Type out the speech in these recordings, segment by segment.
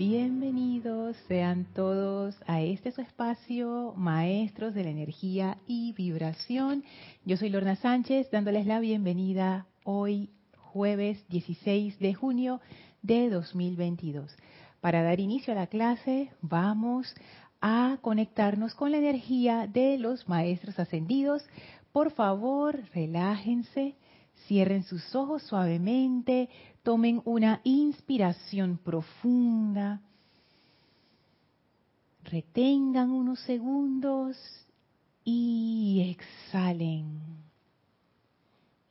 Bienvenidos sean todos a este su espacio, maestros de la energía y vibración. Yo soy Lorna Sánchez, dándoles la bienvenida hoy, jueves 16 de junio de 2022. Para dar inicio a la clase, vamos a conectarnos con la energía de los maestros ascendidos. Por favor, relájense, cierren sus ojos suavemente, tomen una inspiración profunda, retengan unos segundos y exhalen.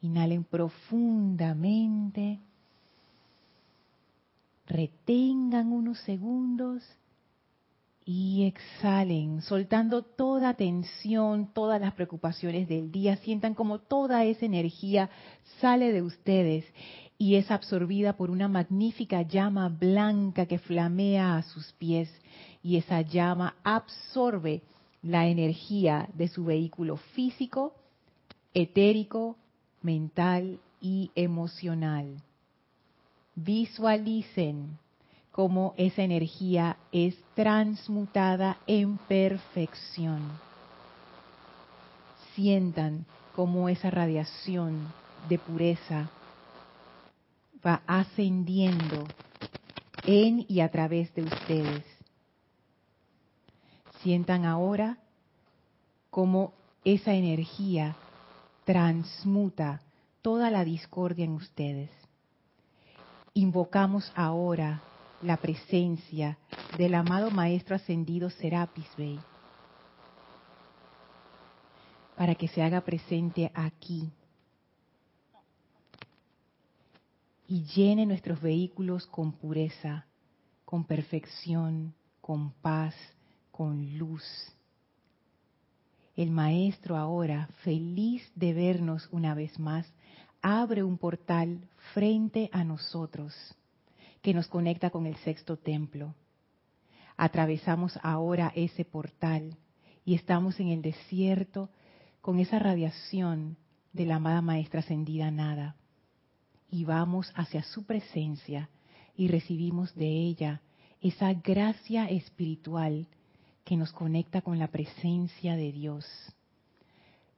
Inhalen profundamente, retengan unos segundos y exhalen, soltando toda tensión, todas las preocupaciones del día. Sientan como toda esa energía sale de ustedes y es absorbida por una magnífica llama blanca que flamea a sus pies. Y esa llama absorbe la energía de su vehículo físico, etérico, mental y emocional. Visualicen cómo esa energía es transmutada en perfección. Sientan cómo esa radiación de pureza va ascendiendo en y a través de ustedes. Sientan ahora cómo esa energía transmuta toda la discordia en ustedes. Invocamos ahora la presencia del amado Maestro Ascendido Serapis Bey para que se haga presente aquí y llene nuestros vehículos con pureza, con perfección, con paz, con luz. El Maestro ahora, feliz de vernos una vez más, abre un portal frente a nosotros que nos conecta con el sexto templo. Atravesamos ahora ese portal y estamos en el desierto con esa radiación de la amada Maestra Ascendida Nada. Y vamos hacia su presencia y recibimos de ella esa gracia espiritual que nos conecta con la presencia de Dios.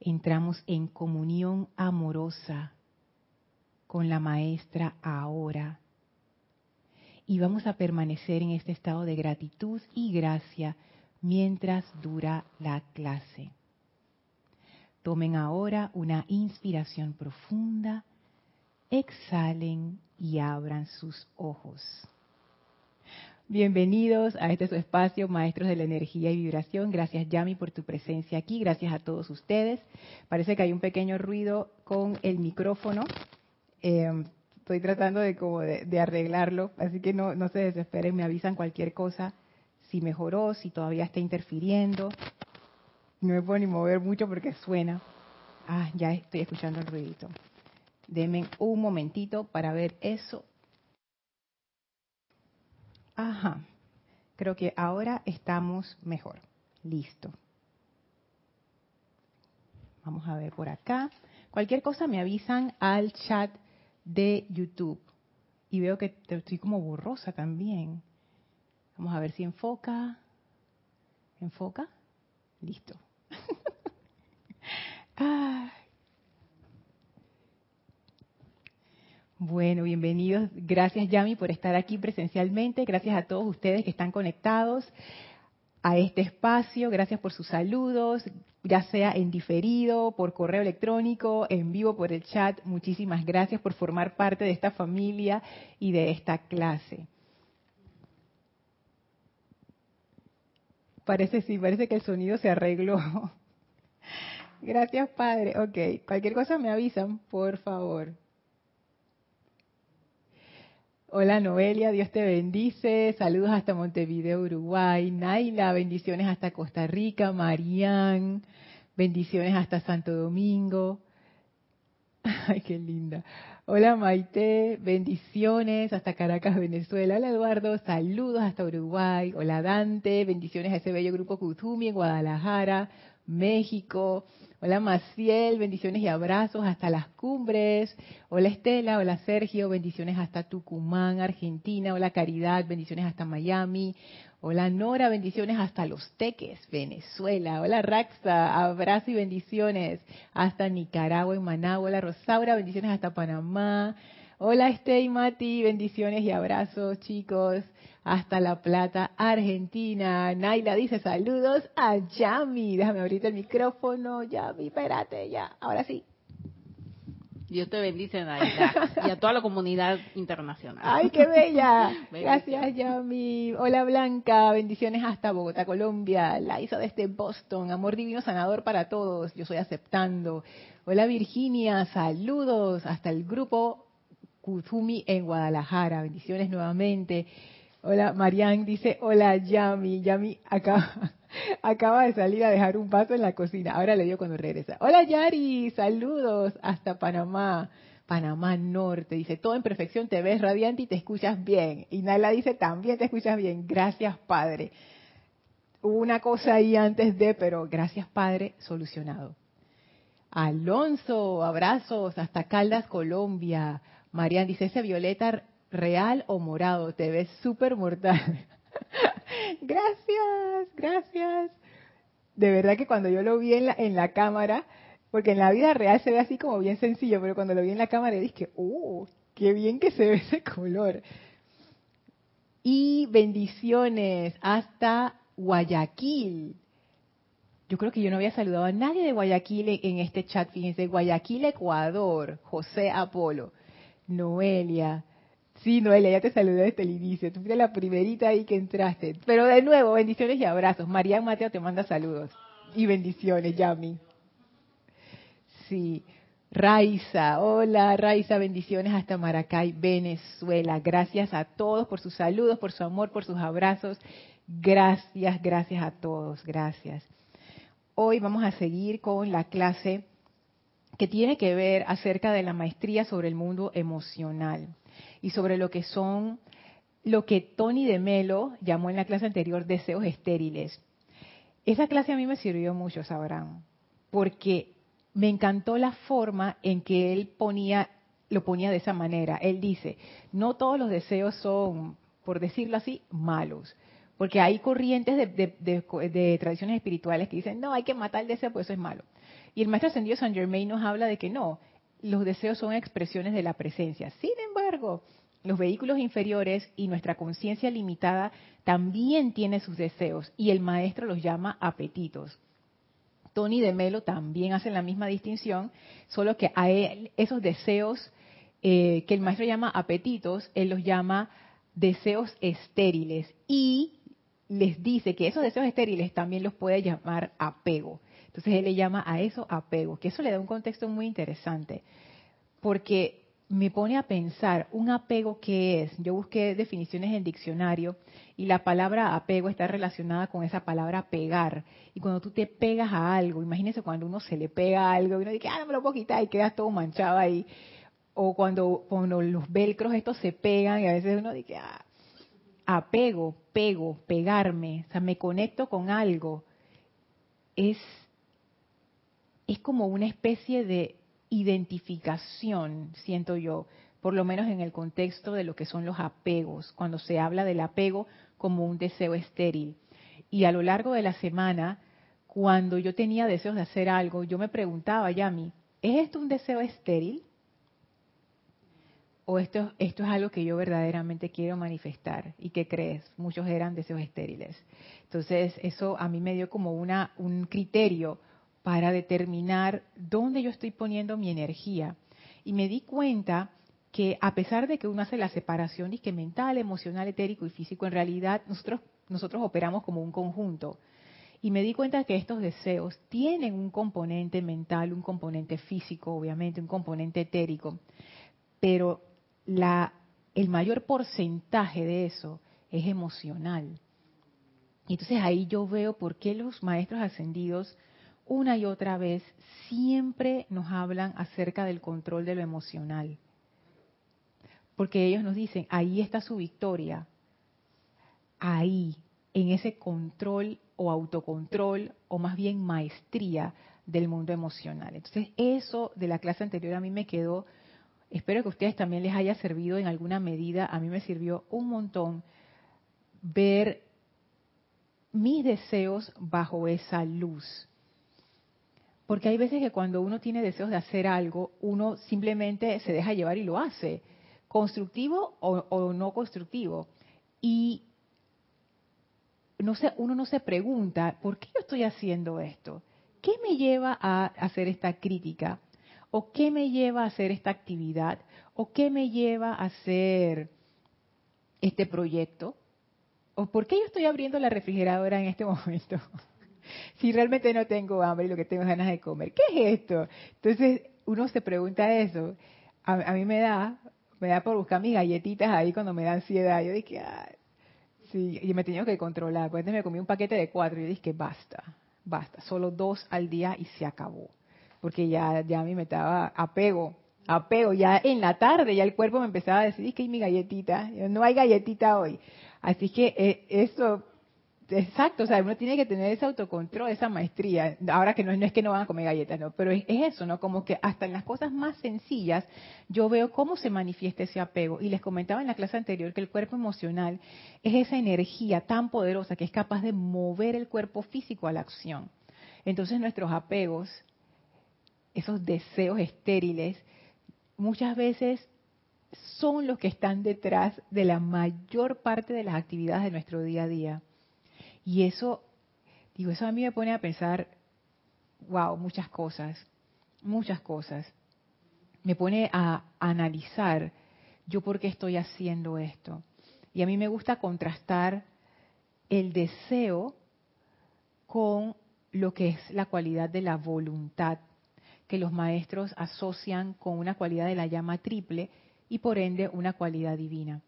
Entramos en comunión amorosa con la Maestra ahora y vamos a permanecer en este estado de gratitud y gracia mientras dura la clase. Tomen ahora una inspiración profunda, exhalen y abran sus ojos. Bienvenidos a este su espacio, Maestros de la Energía y Vibración. Gracias, Yami, por tu presencia aquí. Gracias a todos ustedes. Parece que hay un pequeño ruido con el micrófono. Eh, estoy tratando de como de, arreglarlo, así que no, no se desesperen, me avisan cualquier cosa, si mejoró, si todavía está interfiriendo. No me puedo ni mover mucho porque suena. Ah, ya estoy escuchando el ruidito. Denme un momentito para ver eso. Ajá, creo que ahora estamos mejor. Listo. Vamos a ver por acá. Cualquier cosa me avisan al chat de YouTube. Y veo que estoy como borrosa también. Vamos a ver si enfoca. ¿Enfoca? Listo. Bueno, bienvenidos. Gracias Yami por estar aquí presencialmente. Gracias a todos ustedes que están conectados a este espacio. Gracias por sus saludos, ya sea en diferido, por correo electrónico, en vivo por el chat. Muchísimas gracias por formar parte de esta familia y de esta clase. Parece sí, parece que el sonido se arregló. Gracias, Padre. Ok, cualquier cosa me avisan, por favor. Hola Noelia, Dios te bendice. Saludos hasta Montevideo, Uruguay. Naila, bendiciones hasta Costa Rica. Marian, bendiciones hasta Santo Domingo. Ay, qué linda. Hola Maite, bendiciones hasta Caracas, Venezuela. Hola Eduardo, saludos hasta Uruguay. Hola Dante, bendiciones a ese bello grupo Kutumi en Guadalajara. México. Hola Maciel, bendiciones y abrazos hasta las cumbres. Hola Estela, hola Sergio, bendiciones hasta Tucumán, Argentina. Hola Caridad, bendiciones hasta Miami. Hola Nora, bendiciones hasta Los Teques, Venezuela. Hola Raxa, abrazo y bendiciones hasta Nicaragua, en Managua. Hola Rosaura, bendiciones hasta Panamá. Hola Este Mati, bendiciones y abrazos chicos hasta La Plata, Argentina. Naila dice saludos a Yami. Déjame abrirte el micrófono, Yami, espérate ya. Ahora sí. Dios te bendice, Naila, y a toda la comunidad internacional. ¡Ay, qué bella! Gracias, Yami. Hola, Blanca. Bendiciones hasta Bogotá, Colombia. La hizo desde Boston. Amor divino sanador para todos. Yo soy aceptando. Hola, Virginia. Saludos hasta el grupo Kuzumi en Guadalajara. Bendiciones nuevamente. Hola, Marian dice, hola, Yami. Yami acaba, acaba de salir a dejar un vaso en la cocina. Ahora le digo cuando regresa. Hola, Yari. Saludos hasta Panamá. Panamá Norte. Dice, todo en perfección, te ves radiante y te escuchas bien. Y Naila dice, también te escuchas bien. Gracias, Padre. Hubo una cosa ahí antes de, pero gracias, Padre, solucionado. Alonso, abrazos hasta Caldas, Colombia. Marian dice, ese violeta real o morado, te ves súper mortal. gracias, gracias. De verdad que cuando yo lo vi en la, cámara, porque en la vida real se ve así como bien sencillo, pero cuando lo vi en la cámara dije, ¡uh! ¡Qué bien que se ve ese color! Y bendiciones hasta Guayaquil. Yo creo que yo no había saludado a nadie de Guayaquil en este chat, fíjense, Guayaquil, Ecuador, José Apolo. Noelia. Sí, Noelia, ya te saludé desde el inicio. Tú fuiste la primerita ahí que entraste. Pero de nuevo, bendiciones y abrazos. María Mateo te manda saludos. Y bendiciones, Yami. Sí. Raiza, hola Raiza, bendiciones hasta Maracay, Venezuela. Gracias a todos por sus saludos, por su amor, por sus abrazos. Gracias, gracias a todos, gracias. Hoy vamos a seguir con la clase que tiene que ver acerca de la maestría sobre el mundo emocional y sobre lo que son lo que Tony de Melo llamó en la clase anterior deseos estériles. Esa clase a mí me sirvió mucho, sabrán, porque me encantó la forma en que él ponía lo ponía de esa manera. Él dice, no todos los deseos son, por decirlo así, malos. Porque hay corrientes de, tradiciones espirituales que dicen, no, hay que matar el deseo, pues eso es malo. Y el maestro ascendido San Germain nos habla de que no, los deseos son expresiones de la presencia. Sin embargo, los vehículos inferiores y nuestra conciencia limitada también tiene sus deseos y el maestro los llama apetitos. Tony de Melo también hace la misma distinción, solo que a él esos deseos eh, que el maestro llama apetitos, él los llama deseos estériles y les dice que esos deseos estériles también los puede llamar apego. Entonces él le llama a eso apego, que eso le da un contexto muy interesante, porque me pone a pensar, ¿un apego qué es? Yo busqué definiciones en diccionario y la palabra apego está relacionada con esa palabra pegar. Y cuando tú te pegas a algo, imagínese cuando uno se le pega algo y uno dice, ah, no me lo puedo quitar y quedas todo manchado ahí. O cuando, cuando los velcros estos se pegan y a veces uno dice, ah, apego, pego, pegarme, o sea, me conecto con algo. Es es como una especie de identificación, siento yo, por lo menos en el contexto de lo que son los apegos, cuando se habla del apego como un deseo estéril. Y a lo largo de la semana, cuando yo tenía deseos de hacer algo, yo me preguntaba, Yami, ¿es esto un deseo estéril? ¿O esto, esto es algo que yo verdaderamente quiero manifestar? ¿Y qué crees? Muchos eran deseos estériles. Entonces, eso a mí me dio como una, un criterio para determinar dónde yo estoy poniendo mi energía. Y me di cuenta que a pesar de que uno hace la separación que mental, emocional, etérico y físico, en realidad nosotros, nosotros operamos como un conjunto. Y me di cuenta que estos deseos tienen un componente mental, un componente físico, obviamente, un componente etérico, pero la, el mayor porcentaje de eso es emocional. Y entonces ahí yo veo por qué los maestros ascendidos una y otra vez siempre nos hablan acerca del control de lo emocional. Porque ellos nos dicen, ahí está su victoria. Ahí. en ese control o autocontrol o más bien maestría del mundo emocional. Entonces eso de la clase anterior a mí me quedó, espero que a ustedes también les haya servido en alguna medida, a mí me sirvió un montón ver mis deseos bajo esa luz. Porque hay veces que cuando uno tiene deseos de hacer algo, uno simplemente se deja llevar y lo hace, constructivo o, no constructivo. Y no uno no se pregunta, ¿por qué yo estoy haciendo esto? ¿Qué me lleva a hacer esta crítica? ¿O qué me lleva a hacer esta actividad? ¿O qué me lleva a hacer este proyecto? ¿O por qué yo estoy abriendo la refrigeradora en este momento? Si realmente no tengo hambre y lo que tengo es ganas de comer. ¿Qué es esto? Entonces uno se pregunta eso. A, mí me da, me da por buscar mis galletitas ahí cuando me da ansiedad. Yo dije, Ay, sí, y me tenía que controlar. Pues me comí un paquete de cuatro y yo dije, basta, basta, solo dos al día y se acabó. Porque ya, ya a mí me estaba apego, apego. Ya en la tarde ya el cuerpo me empezaba a decir, que hay mi galletita, no hay galletita hoy. Así que eh, eso, exacto, o sea, uno tiene que tener ese autocontrol, esa maestría. Ahora que no, es que no van a comer galletas, no, pero es, eso, ¿no? Como que hasta en las cosas más sencillas yo veo cómo se manifiesta ese apego. Y les comentaba en la clase anterior que el cuerpo emocional es esa energía tan poderosa que es capaz de mover el cuerpo físico a la acción. Entonces nuestros apegos, esos deseos estériles, muchas veces son los que están detrás de la mayor parte de las actividades de nuestro día a día. Y eso, digo, eso a mí me pone a pensar, wow, muchas cosas, muchas cosas. Me pone a analizar yo por qué estoy haciendo esto. Y a mí me gusta contrastar el deseo con lo que es la cualidad de la voluntad, que los maestros asocian con una cualidad de la llama triple, y por ende una cualidad divina.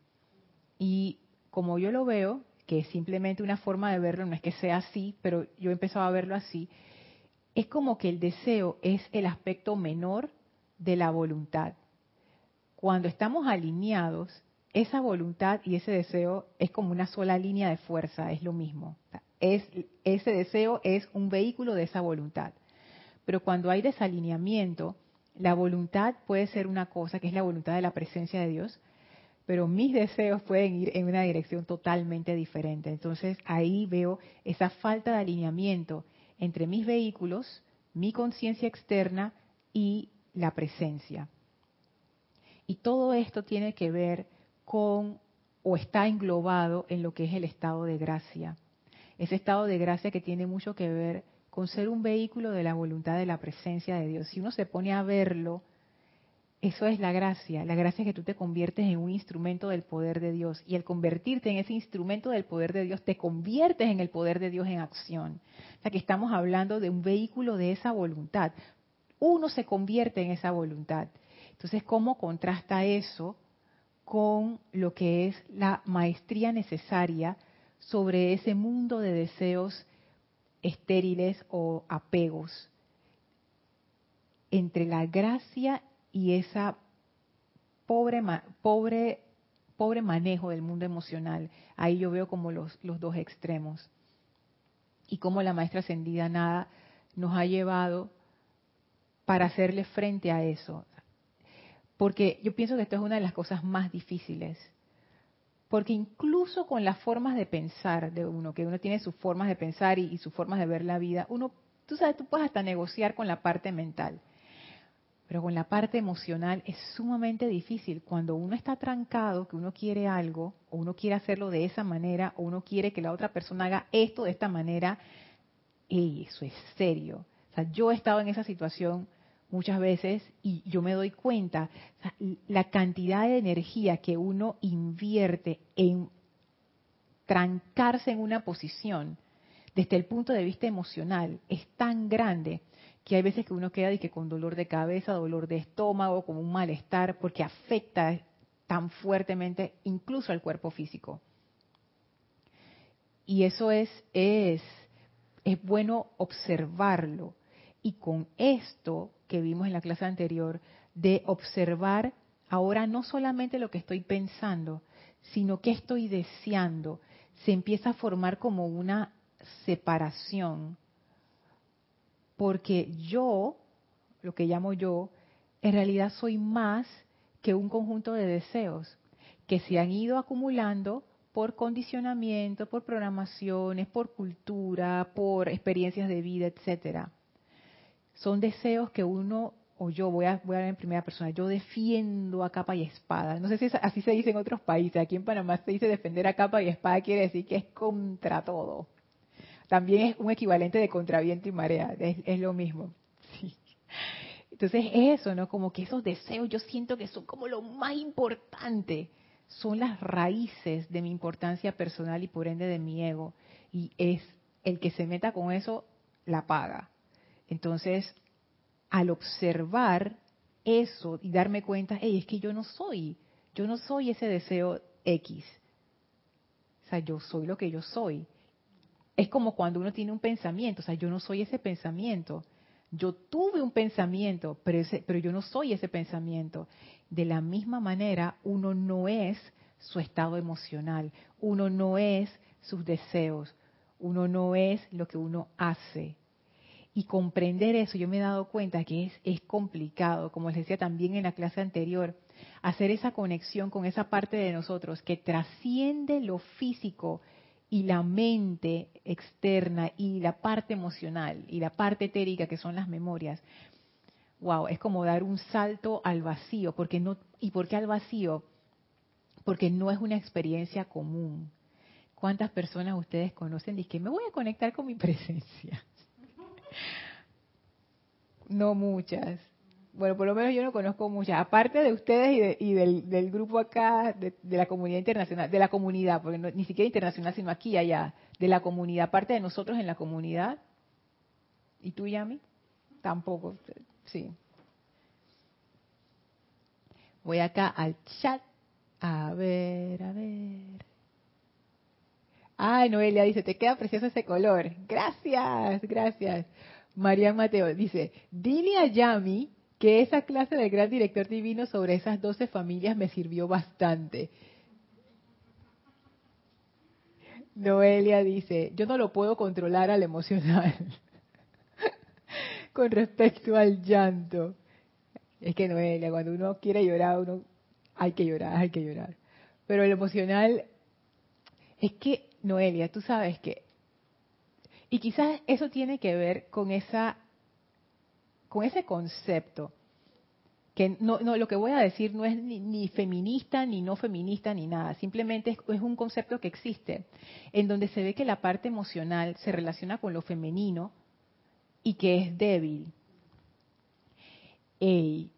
Y como yo lo veo, que es simplemente una forma de verlo, no es que sea así, pero yo he empezado a verlo así, es como que el deseo es el aspecto menor de la voluntad. Cuando estamos alineados, esa voluntad y ese deseo es como una sola línea de fuerza, es lo mismo. Es, ese deseo es un vehículo de esa voluntad. Pero cuando hay desalineamiento, la voluntad puede ser una cosa, que es la voluntad de la presencia de Dios, pero mis deseos pueden ir en una dirección totalmente diferente. Entonces ahí veo esa falta de alineamiento entre mis vehículos, mi conciencia externa y la presencia. Y todo esto tiene que ver con o está englobado en lo que es el estado de gracia. Ese estado de gracia que tiene mucho que ver con ser un vehículo de la voluntad de la presencia de Dios. Si uno se pone a verlo, eso es la gracia. La gracia es que tú te conviertes en un instrumento del poder de Dios. Y al convertirte en ese instrumento del poder de Dios, te conviertes en el poder de Dios en acción. O sea que estamos hablando de un vehículo de esa voluntad. Uno se convierte en esa voluntad. Entonces, ¿cómo contrasta eso con lo que es la maestría necesaria sobre ese mundo de deseos estériles o apegos entre la gracia y esa pobre, pobre, pobre manejo del mundo emocional. Ahí yo veo como los, los dos extremos. Y cómo la maestra ascendida nada nos ha llevado para hacerle frente a eso. Porque yo pienso que esto es una de las cosas más difíciles porque incluso con las formas de pensar de uno, que uno tiene sus formas de pensar y, sus formas de ver la vida, uno, tú sabes, tú puedes hasta negociar con la parte mental. Pero con la parte emocional es sumamente difícil. Cuando uno está trancado, que uno quiere algo, o uno quiere hacerlo de esa manera, o uno quiere que la otra persona haga esto de esta manera, eso es serio. Yo he estado en esa situación muchas veces y yo me doy cuenta la cantidad de energía que uno invierte en trancarse en una posición desde el punto de vista emocional es tan grande que hay veces que uno queda y que con dolor de cabeza, dolor de estómago, con un malestar, porque afecta tan fuertemente incluso al cuerpo físico. Y eso es, es, es bueno observarlo. Y con esto que vimos en la clase anterior, de observar ahora no solamente lo que estoy pensando, sino qué estoy deseando, se empieza a formar como una separación, porque yo, lo que llamo yo, en realidad soy más que un conjunto de deseos que se han ido acumulando por condicionamiento, por programaciones, por cultura, por experiencias de vida, etcétera. Son deseos que uno o yo voy a voy a hablar en primera persona, yo defiendo a capa y espada. No sé si así se dice en otros países. Aquí en Panamá se dice defender a capa y espada quiere decir que es contra todo. También es un equivalente de contra viento y marea, es, lo mismo. Entonces eso, ¿no? Como que esos deseos yo siento que son como lo más importante son las raíces de mi importancia personal y por ende de mi ego. Y es el que se meta con eso, la paga. Entonces, al observar eso y darme cuenta, hey, es que yo no soy, yo no soy ese deseo X. O sea, yo soy lo que yo soy. Es como cuando uno tiene un pensamiento, o sea, yo no soy ese pensamiento. Yo tuve un pensamiento, pero, pero yo no soy ese pensamiento. De la misma manera, uno no es su estado emocional, uno no es sus deseos, uno no es lo que uno hace. Y comprender eso, yo me he dado cuenta que es, es complicado, como les decía también en la clase anterior, hacer esa conexión con esa parte de nosotros que trasciende lo físico y la mente externa y la parte emocional y la parte etérica que son las memorias wow, es como dar un salto al vacío, porque no, ¿y por qué al vacío? Porque no es una experiencia común. ¿Cuántas personas ustedes conocen? Dicen que me voy a conectar con mi presencia. no muchas. Bueno, por lo menos yo no conozco muchas. Aparte de ustedes y, del, grupo acá, de, la comunidad internacional, de la comunidad, porque ni siquiera internacional, sino aquí y allá, de la comunidad, aparte de nosotros en la comunidad. ¿Y tú, Yami? Tampoco. Sí. Voy acá al chat. A ver, a ver. Ay, Noelia dice, te queda precioso ese color. Gracias, gracias. María Mateo dice, dile Yami que esa clase del gran director divino sobre esas doce familias me sirvió bastante. Noelia dice, yo no lo puedo controlar al emocional con respecto al llanto. Es que Noelia, cuando uno quiere llorar, uno hay que llorar, hay que llorar. Pero el emocional, es que, Noelia, tú sabes que, y quizás eso tiene que ver con esa, con ese concepto, que no, lo que voy a decir no es ni, feminista, ni no feminista, ni nada, simplemente es, un concepto que existe, en donde se ve que la parte emocional se relaciona con lo femenino, y que es débil. Ey,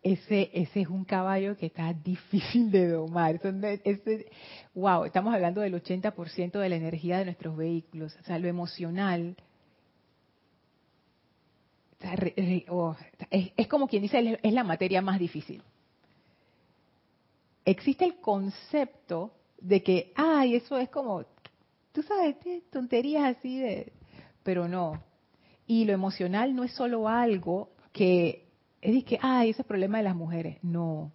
ese, ese es un caballo que está difícil de domar. wow, estamos hablando del 80% de la energía de nuestros vehículos. O sea, lo emocional. Oh, es, como quien dice, es la materia más difícil. Existe el concepto de que, ay, eso es como, tú sabes, tonterías así de, pero no. Y lo emocional no es solo algo que es que, ay, ese es el problema de las mujeres. No.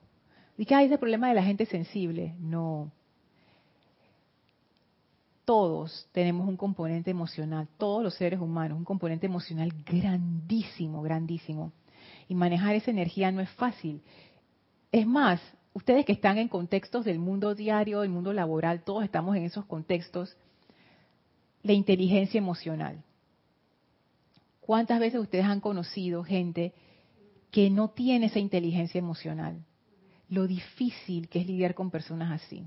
Que, ay, ese es el problema de la gente sensible. No. Todos tenemos un componente emocional, todos los seres humanos, un componente emocional grandísimo, grandísimo. Y manejar esa energía no es fácil. Es más, ustedes que están en contextos del mundo diario, del mundo laboral, todos estamos en esos contextos, la inteligencia emocional. ¿Cuántas veces ustedes han conocido gente que no tiene esa inteligencia emocional? Lo difícil que es lidiar con personas así.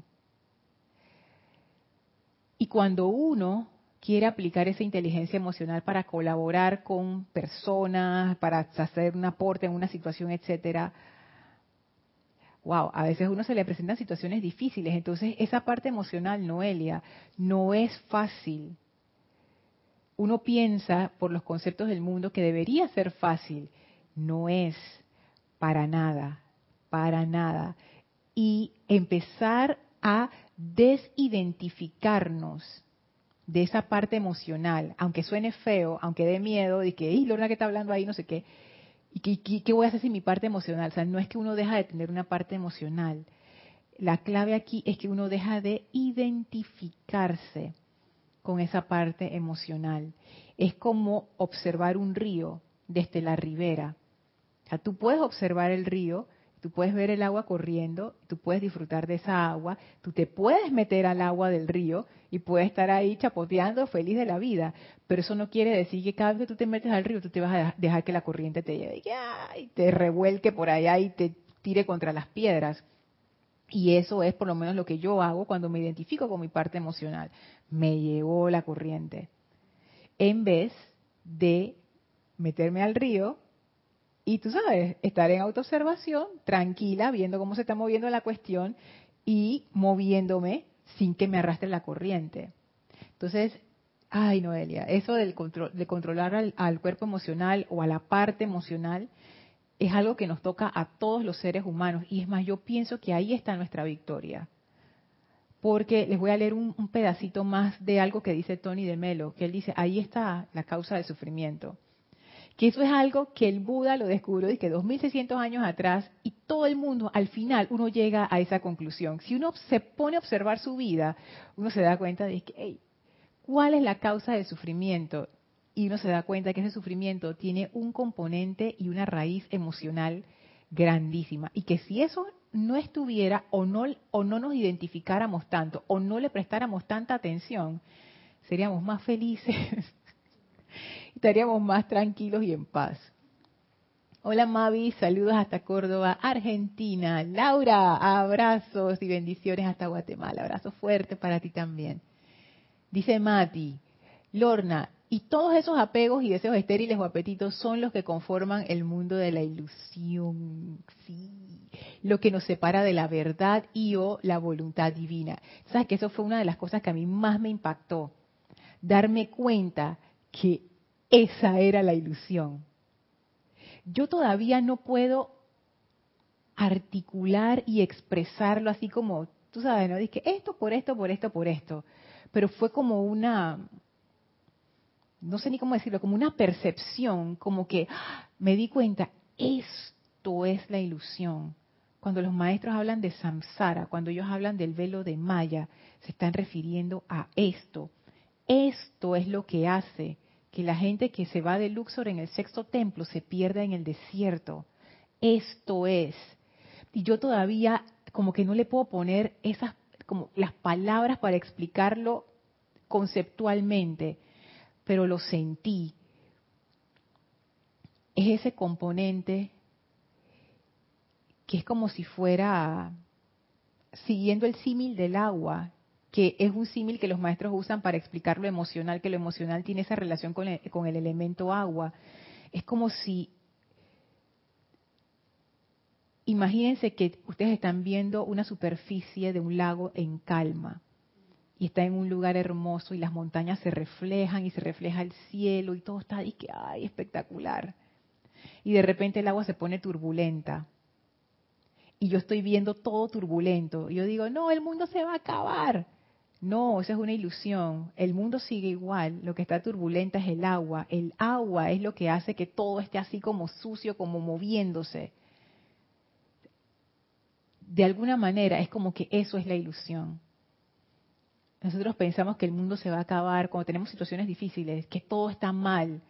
Y cuando uno quiere aplicar esa inteligencia emocional para colaborar con personas, para hacer un aporte en una situación, etcétera, wow, a veces uno se le presentan situaciones difíciles. Entonces, esa parte emocional, Noelia, no es fácil uno piensa por los conceptos del mundo que debería ser fácil. No es para nada, para nada. Y empezar a desidentificarnos de esa parte emocional, aunque suene feo, aunque dé miedo, de que, ¡y Lorna que está hablando ahí, no sé qué! ¿Y qué, qué, voy a hacer sin mi parte emocional? O sea, no es que uno deja de tener una parte emocional. la clave aquí es que uno deja de identificarse con esa parte emocional. Es como observar un río desde la ribera. O sea, tú puedes observar el río, tú puedes ver el agua corriendo, tú puedes disfrutar de esa agua, tú te puedes meter al agua del río y puedes estar ahí chapoteando feliz de la vida, pero eso no quiere decir que cada vez que tú te metes al río tú te vas a dejar que la corriente te lleve y te revuelque por allá y te tire contra las piedras. Y eso es por lo menos lo que yo hago cuando me identifico con mi parte emocional. Me llevó la corriente. En vez de meterme al río y tú sabes, estar en autoobservación, tranquila, viendo cómo se está moviendo la cuestión y moviéndome sin que me arrastre la corriente. Entonces, ay Noelia, eso del control, de controlar al, al cuerpo emocional o a la parte emocional es algo que nos toca a todos los seres humanos. Y es más, yo pienso que ahí está nuestra victoria. Porque les voy a leer un, pedacito más de algo que dice Tony de Melo, que él dice, ahí está la causa del sufrimiento. Que eso es algo que el Buda lo descubrió y que 2600 años atrás y todo el mundo, al final, uno llega a esa conclusión. Si uno se pone a observar su vida, uno se da cuenta de que, ¿cuál es la causa del sufrimiento? y uno se da cuenta que ese sufrimiento tiene un componente y una raíz emocional grandísima y que si eso no estuviera o no o no nos identificáramos tanto o no le prestáramos tanta atención, seríamos más felices, estaríamos más tranquilos y en paz. Hola Mavi, saludos hasta Córdoba, Argentina. Laura, abrazos y bendiciones hasta Guatemala. Abrazo fuerte para ti también. Dice Mati, Lorna, y todos esos apegos y deseos estériles o apetitos son los que conforman el mundo de la ilusión, sí, lo que nos separa de la verdad y o la voluntad divina. Sabes que eso fue una de las cosas que a mí más me impactó, darme cuenta que esa era la ilusión. Yo todavía no puedo articular y expresarlo así como, tú sabes, ¿no? Dije, esto por esto, por esto, por esto. Pero fue como una, no sé ni cómo decirlo, como una percepción, como que ¡ah! me di cuenta, esto es la ilusión. Cuando los maestros hablan de samsara, cuando ellos hablan del velo de Maya, se están refiriendo a esto. Esto es lo que hace que la gente que se va de Luxor en el sexto templo se pierda en el desierto. Esto es. Y yo todavía como que no le puedo poner esas como las palabras para explicarlo conceptualmente, pero lo sentí. Es ese componente que es como si fuera siguiendo el símil del agua, que es un símil que los maestros usan para explicar lo emocional, que lo emocional tiene esa relación con el, elemento agua. Es como si, imagínense que ustedes están viendo una superficie de un lago en calma y está en un lugar hermoso y las montañas se reflejan y se refleja el cielo y todo está ahí que ay espectacular. Y de repente el agua se pone turbulenta y yo estoy viendo todo turbulento. Y yo digo no el mundo se va a acabar no esa es una ilusión. El mundo sigue igual. Lo que está turbulenta es el agua. El agua es lo que hace que todo esté así como sucio como moviéndose. De alguna manera es como que eso es la ilusión. Nosotros pensamos que el mundo se va a acabar cuando tenemos situaciones difíciles, que todo está mal,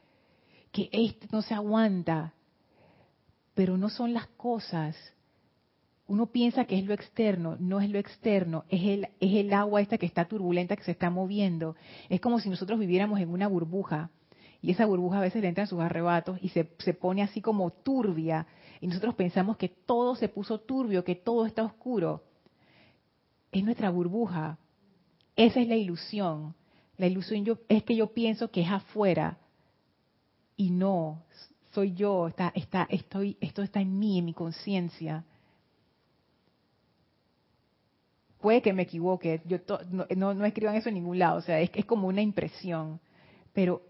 que esto no se aguanta, pero no son las cosas. Uno piensa que es lo externo, no es lo externo, es el, es el agua esta que está turbulenta, que se está moviendo. Es como si nosotros viviéramos en una burbuja y esa burbuja a veces le entran sus arrebatos y se, se pone así como turbia y nosotros pensamos que todo se puso turbio, que todo está oscuro. Es nuestra burbuja, esa es la ilusión. La ilusión yo, es que yo pienso que es afuera y no, soy yo, está, está, estoy, esto está en mí, en mi conciencia. Puede que me equivoque, yo no, no, escriban eso en ningún lado, o sea, es, es como una impresión, pero,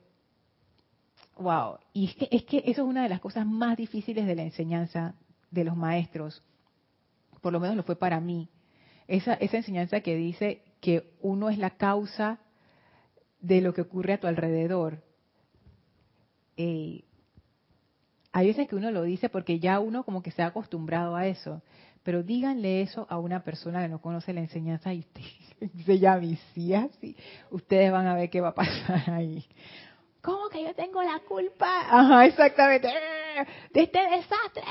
wow, y es que, es que eso es una de las cosas más difíciles de la enseñanza de los maestros, por lo menos lo fue para mí, esa, esa enseñanza que dice que uno es la causa de lo que ocurre a tu alrededor. Eh, hay veces que uno lo dice porque ya uno como que se ha acostumbrado a eso, Pero díganle eso a una persona que no conoce la enseñanza y dice ya mis así. Ustedes van a ver qué va a pasar ahí. ¿Cómo que yo tengo la culpa? Ajá, exactamente. De este desastre.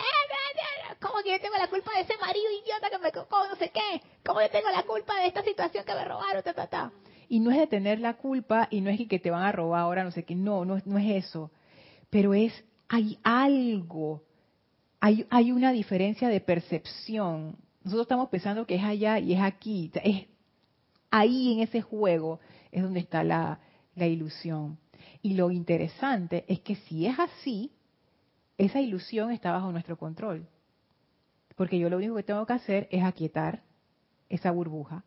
¿Cómo que yo tengo la culpa de ese marido idiota que me cocó, no sé qué? ¿Cómo yo tengo la culpa de esta situación que me robaron? Ta, ta, ta. Y no es de tener la culpa y no es que te van a robar ahora, no sé qué. No, no, no es eso. Pero es, hay algo, hay, hay una diferencia de percepción. Nosotros estamos pensando que es allá y es aquí. Es ahí en ese juego es donde está la, la ilusión. Y lo interesante es que si es así, esa ilusión está bajo nuestro control. Porque yo lo único que tengo que hacer es aquietar esa burbuja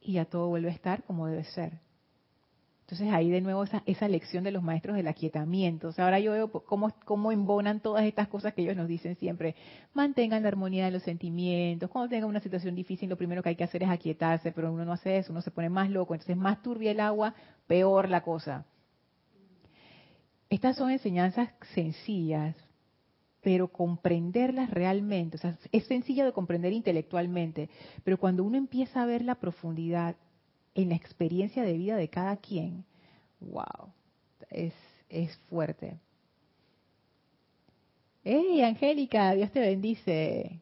y ya todo vuelve a estar como debe ser. Entonces ahí de nuevo esa, esa lección de los maestros del aquietamiento. O sea, ahora yo veo cómo, cómo embonan todas estas cosas que ellos nos dicen siempre. Mantengan la armonía de los sentimientos. Cuando tengan una situación difícil, lo primero que hay que hacer es aquietarse, pero uno no hace eso, uno se pone más loco. Entonces más turbia el agua, peor la cosa. Estas son enseñanzas sencillas, pero comprenderlas realmente, o sea, es sencillo de comprender intelectualmente, pero cuando uno empieza a ver la profundidad en la experiencia de vida de cada quien, wow, es, es fuerte. ¡Hey, Angélica! Dios te bendice.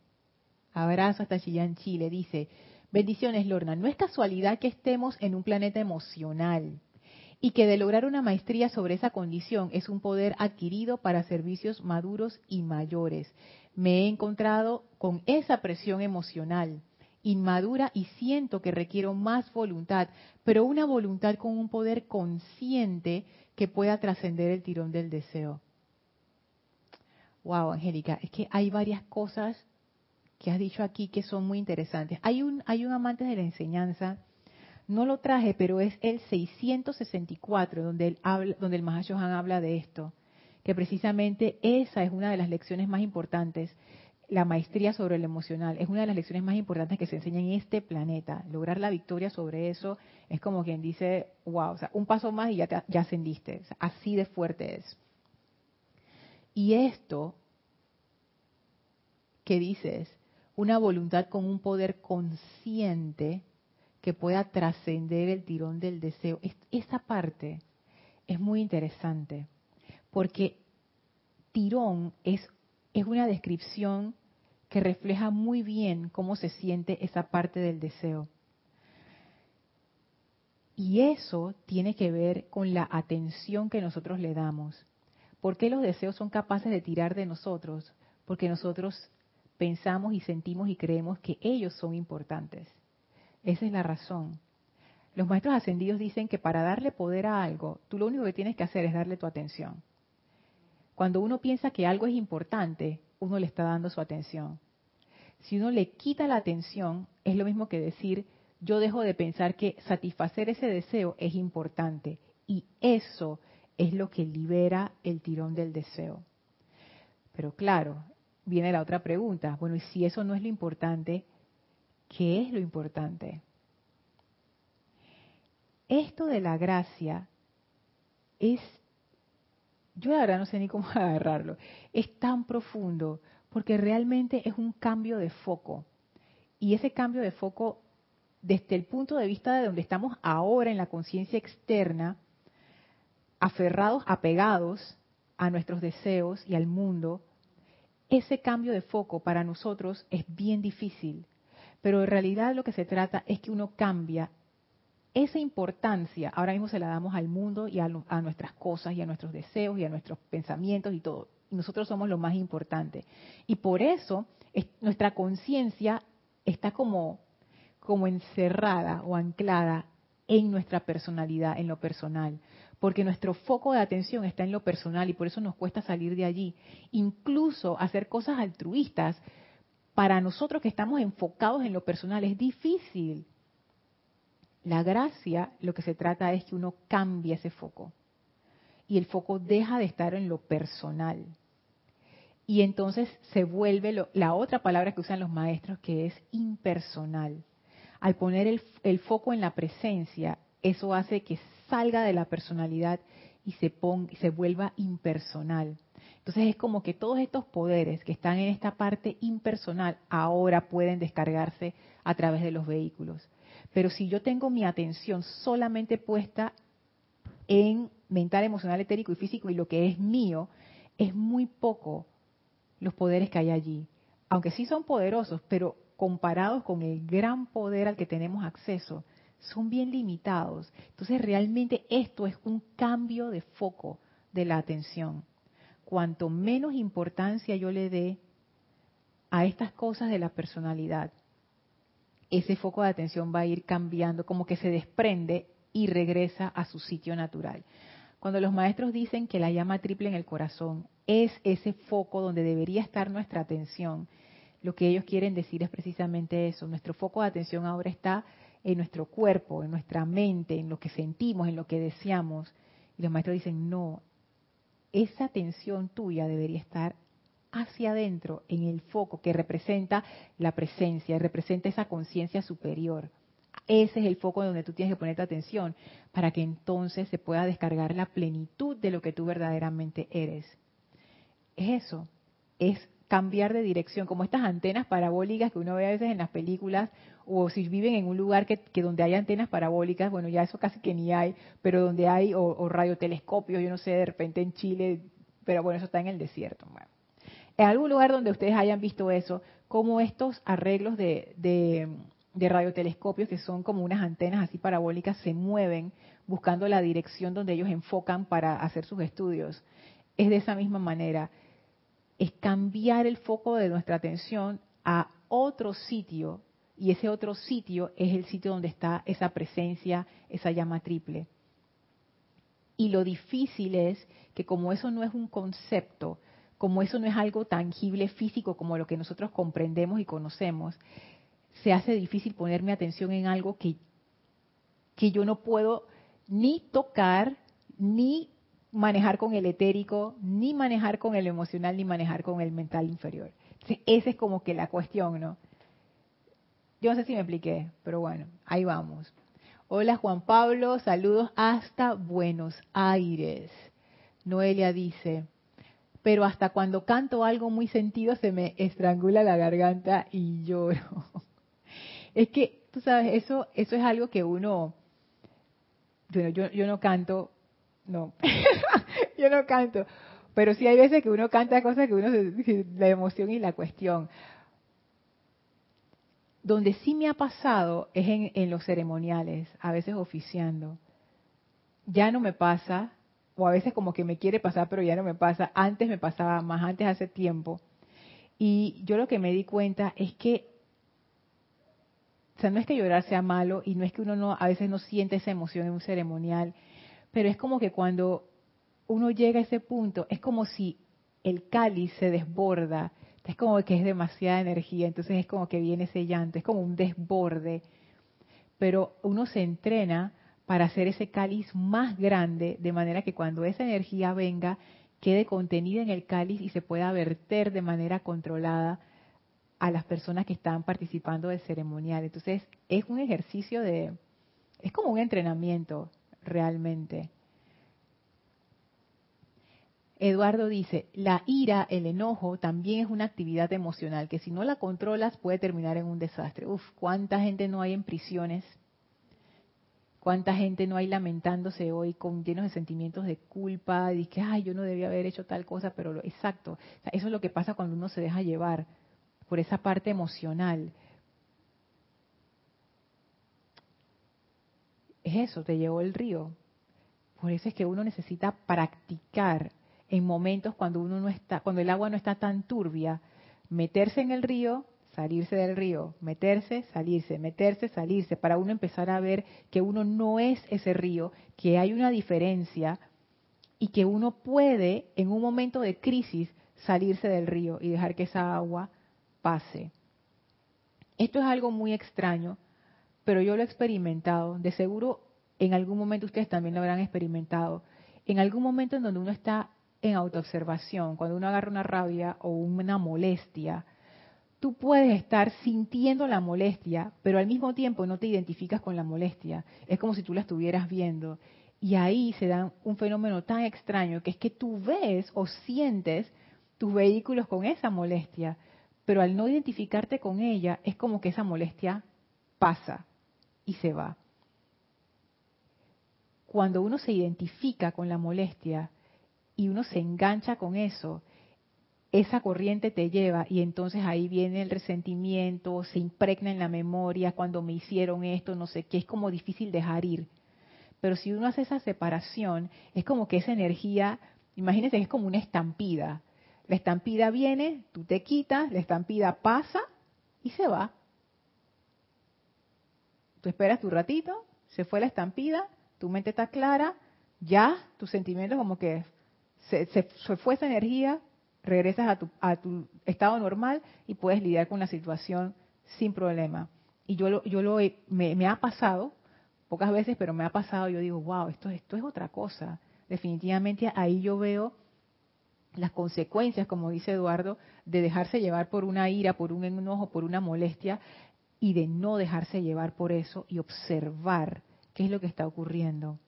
Abrazo hasta Chillán, Chile. Dice, bendiciones, Lorna. No es casualidad que estemos en un planeta emocional y que de lograr una maestría sobre esa condición es un poder adquirido para servicios maduros y mayores. Me he encontrado con esa presión emocional inmadura y siento que requiero más voluntad, pero una voluntad con un poder consciente que pueda trascender el tirón del deseo. Wow, Angélica, es que hay varias cosas que has dicho aquí que son muy interesantes. Hay un, hay un amante de la enseñanza no lo traje, pero es el 664 donde el, habla, donde el Mahashohan habla de esto, que precisamente esa es una de las lecciones más importantes, la maestría sobre el emocional, es una de las lecciones más importantes que se enseña en este planeta. Lograr la victoria sobre eso es como quien dice, wow, o sea, un paso más y ya, ya ascendiste, así de fuerte es. Y esto que dices, una voluntad con un poder consciente, que pueda trascender el tirón del deseo. esa parte es muy interesante, porque tirón es, es una descripción que refleja muy bien cómo se siente esa parte del deseo. Y eso tiene que ver con la atención que nosotros le damos. ¿Por qué los deseos son capaces de tirar de nosotros? Porque nosotros pensamos y sentimos y creemos que ellos son importantes. Esa es la razón. Los maestros ascendidos dicen que para darle poder a algo, tú lo único que tienes que hacer es darle tu atención. Cuando uno piensa que algo es importante, uno le está dando su atención. Si uno le quita la atención, es lo mismo que decir, yo dejo de pensar que satisfacer ese deseo es importante. Y eso es lo que libera el tirón del deseo. Pero claro, viene la otra pregunta. Bueno, y si eso no es lo importante, ¿Qué es lo importante? Esto de la gracia es, yo ahora no sé ni cómo agarrarlo, es tan profundo porque realmente es un cambio de foco. Y ese cambio de foco, desde el punto de vista de donde estamos ahora en la conciencia externa, aferrados, apegados a nuestros deseos y al mundo, ese cambio de foco para nosotros es bien difícil pero en realidad lo que se trata es que uno cambia esa importancia, ahora mismo se la damos al mundo y a, nuestras cosas y a nuestros deseos y a nuestros pensamientos y todo. Y nosotros somos lo más importante. Y por eso nuestra conciencia está como, como encerrada o anclada en nuestra personalidad, en lo personal. Porque nuestro foco de atención está en lo personal y por eso nos cuesta salir de allí. Incluso hacer cosas altruistas para nosotros que estamos enfocados en lo personal es difícil. La gracia, lo que se trata es que uno cambie ese foco. Y el foco deja de estar en lo personal. Y entonces se vuelve la otra palabra que usan los maestros, que es impersonal. Al poner el, el foco en la presencia, eso hace que salga de la personalidad y se, ponga, se vuelva impersonal. Entonces es como que todos estos poderes que están en esta parte impersonal ahora pueden descargarse a través de los vehículos. Pero si yo tengo mi atención solamente puesta en mental, emocional, etérico y físico y lo que es mío, es muy poco los poderes que hay allí. Aunque sí son poderosos, pero comparados con el gran poder al que tenemos acceso, son bien limitados. Entonces realmente esto es un cambio de foco de la atención. Cuanto menos importancia yo le dé a estas cosas de la personalidad, ese foco de atención va a ir cambiando, como que se desprende y regresa a su sitio natural. Cuando los maestros dicen que la llama triple en el corazón es ese foco donde debería estar nuestra atención, lo que ellos quieren decir es precisamente eso. Nuestro foco de atención ahora está en nuestro cuerpo, en nuestra mente, en lo que sentimos, en lo que deseamos. Y los maestros dicen, no, esa atención tuya debería estar hacia adentro, en el foco que representa la presencia, representa esa conciencia superior. Ese es el foco donde tú tienes que poner tu atención para que entonces se pueda descargar la plenitud de lo que tú verdaderamente eres. Es eso, es cambiar de dirección, como estas antenas parabólicas que uno ve a veces en las películas, o si viven en un lugar que, donde hay antenas parabólicas, bueno, ya eso casi que ni hay, pero donde hay, o, radiotelescopios, yo no sé, de repente en Chile, pero bueno, eso está en el desierto. En algún lugar donde ustedes hayan visto eso, como estos arreglos de, de, de radiotelescopios, que son como unas antenas así parabólicas, se mueven buscando la dirección donde ellos enfocan para hacer sus estudios. Es de esa misma manera es cambiar el foco de nuestra atención a otro sitio y ese otro sitio es el sitio donde está esa presencia, esa llama triple. Y lo difícil es que como eso no es un concepto, como eso no es algo tangible físico como lo que nosotros comprendemos y conocemos, se hace difícil ponerme atención en algo que, que yo no puedo ni tocar, ni manejar con el etérico, ni manejar con el emocional, ni manejar con el mental inferior. esa es como que la cuestión, ¿no? Yo no sé si me expliqué, pero bueno, ahí vamos. Hola Juan Pablo, saludos hasta Buenos Aires. Noelia dice, pero hasta cuando canto algo muy sentido se me estrangula la garganta y lloro. Es que, tú sabes, eso, eso es algo que uno, bueno, yo, yo no canto no, yo no canto. Pero sí hay veces que uno canta cosas que uno se, la emoción y la cuestión. Donde sí me ha pasado es en, en los ceremoniales, a veces oficiando. Ya no me pasa, o a veces como que me quiere pasar, pero ya no me pasa. Antes me pasaba más, antes hace tiempo. Y yo lo que me di cuenta es que, o sea, no es que llorar sea malo y no es que uno no, a veces no siente esa emoción en un ceremonial pero es como que cuando uno llega a ese punto, es como si el cáliz se desborda, es como que es demasiada energía, entonces es como que viene ese llanto, es como un desborde, pero uno se entrena para hacer ese cáliz más grande, de manera que cuando esa energía venga, quede contenida en el cáliz y se pueda verter de manera controlada a las personas que están participando del ceremonial. Entonces, es un ejercicio de, es como un entrenamiento, realmente. Eduardo dice, la ira, el enojo, también es una actividad emocional que si no la controlas puede terminar en un desastre. Uf, cuánta gente no hay en prisiones, cuánta gente no hay lamentándose hoy con llenos de sentimientos de culpa, de que, ay, yo no debía haber hecho tal cosa, pero lo, exacto, eso es lo que pasa cuando uno se deja llevar por esa parte emocional. es eso, te llevó el río. Por eso es que uno necesita practicar en momentos cuando uno no está, cuando el agua no está tan turbia, meterse en el río, salirse del río, meterse, salirse, meterse, salirse, para uno empezar a ver que uno no es ese río, que hay una diferencia y que uno puede en un momento de crisis salirse del río y dejar que esa agua pase. Esto es algo muy extraño, pero yo lo he experimentado, de seguro en algún momento ustedes también lo habrán experimentado, en algún momento en donde uno está en autoobservación, cuando uno agarra una rabia o una molestia, tú puedes estar sintiendo la molestia, pero al mismo tiempo no te identificas con la molestia. Es como si tú la estuvieras viendo. Y ahí se da un fenómeno tan extraño que es que tú ves o sientes tus vehículos con esa molestia, pero al no identificarte con ella es como que esa molestia pasa y se va. Cuando uno se identifica con la molestia y uno se engancha con eso, esa corriente te lleva y entonces ahí viene el resentimiento, se impregna en la memoria cuando me hicieron esto, no sé qué, es como difícil dejar ir. Pero si uno hace esa separación, es como que esa energía, imagínense que es como una estampida. La estampida viene, tú te quitas, la estampida pasa y se va. Tú esperas tu ratito, se fue la estampida, tu mente está clara, ya tus sentimientos como que se, se fue esa energía, regresas a tu, a tu estado normal y puedes lidiar con la situación sin problema. Y yo lo, yo lo me, ha pasado, pocas veces, pero me ha pasado, yo digo, wow, esto, esto es otra cosa. Definitivamente ahí yo veo las consecuencias, como dice Eduardo, de dejarse llevar por una ira, por un enojo, por una molestia, y de no dejarse llevar por eso y observar qué es lo que está ocurriendo.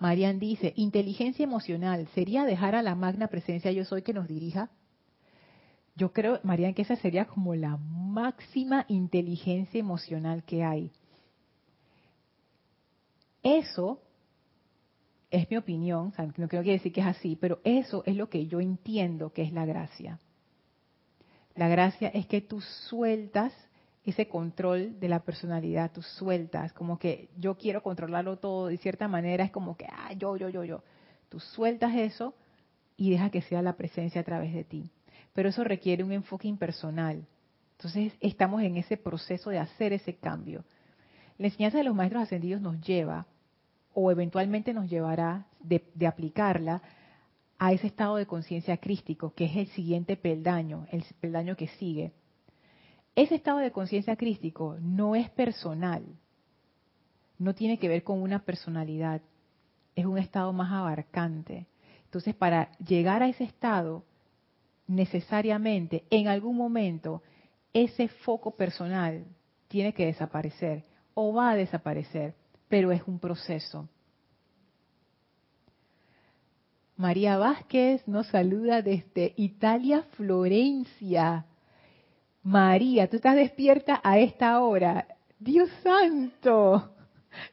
Marian dice, inteligencia emocional, ¿sería dejar a la magna presencia yo soy que nos dirija? Yo creo, Marian, que esa sería como la máxima inteligencia emocional que hay. Eso es mi opinión, no quiero decir que es así, pero eso es lo que yo entiendo que es la gracia. La gracia es que tú sueltas ese control de la personalidad, tú sueltas, como que yo quiero controlarlo todo, de cierta manera es como que, ah, yo, yo, yo, yo. Tú sueltas eso y deja que sea la presencia a través de ti. Pero eso requiere un enfoque impersonal. Entonces estamos en ese proceso de hacer ese cambio. La enseñanza de los maestros ascendidos nos lleva, o eventualmente nos llevará de, de aplicarla, a ese estado de conciencia crístico, que es el siguiente peldaño, el peldaño que sigue ese estado de conciencia crístico no es personal, no tiene que ver con una personalidad, es un estado más abarcante. Entonces, para llegar a ese estado, necesariamente, en algún momento, ese foco personal tiene que desaparecer o va a desaparecer, pero es un proceso. María Vázquez nos saluda desde Italia, Florencia. María, tú estás despierta a esta hora. Dios santo.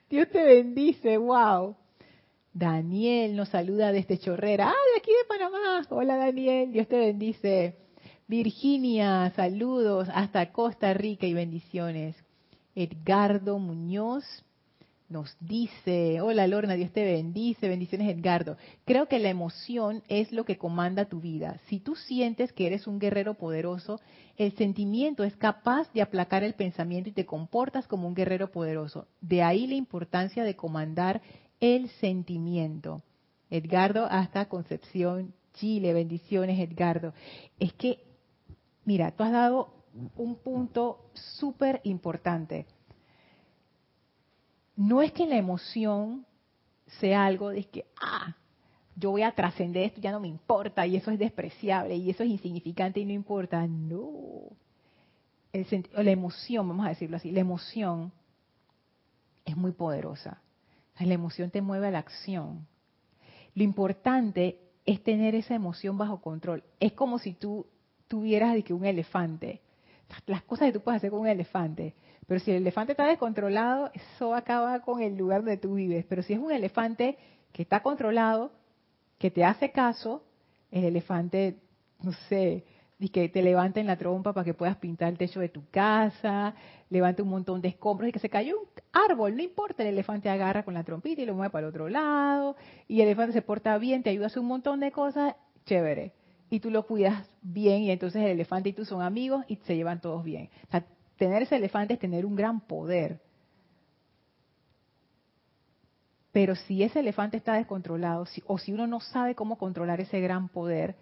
Dios te bendice, wow. Daniel nos saluda desde Chorrera. Ah, de aquí de Panamá. Hola Daniel, Dios te bendice. Virginia, saludos hasta Costa Rica y bendiciones. Edgardo Muñoz, nos dice, hola Lorna, Dios te bendice, bendiciones Edgardo. Creo que la emoción es lo que comanda tu vida. Si tú sientes que eres un guerrero poderoso, el sentimiento es capaz de aplacar el pensamiento y te comportas como un guerrero poderoso. De ahí la importancia de comandar el sentimiento. Edgardo hasta Concepción, Chile, bendiciones Edgardo. Es que, mira, tú has dado un punto súper importante no es que la emoción sea algo de que, ah, yo voy a trascender esto, ya no me importa, y eso es despreciable, y eso es insignificante y no importa. No. la emoción, vamos a decirlo así, la emoción es muy poderosa. La emoción te mueve a la acción. Lo importante es tener esa emoción bajo control. Es como si tú tuvieras de un elefante. Las cosas que tú puedes hacer con un elefante. Pero si el elefante está descontrolado, eso acaba con el lugar donde tú vives. Pero si es un elefante que está controlado, que te hace caso, el elefante, no sé, y que te levanta en la trompa para que puedas pintar el techo de tu casa, levanta un montón de escombros y que se cayó un árbol, no importa, el elefante agarra con la trompita y lo mueve para el otro lado, y el elefante se porta bien, te ayuda a hacer un montón de cosas, chévere. Y tú lo cuidas bien y entonces el elefante y tú son amigos y se llevan todos bien. O sea, tener ese elefante es tener un gran poder. Pero si ese elefante está descontrolado, o si uno no sabe cómo controlar ese gran poder,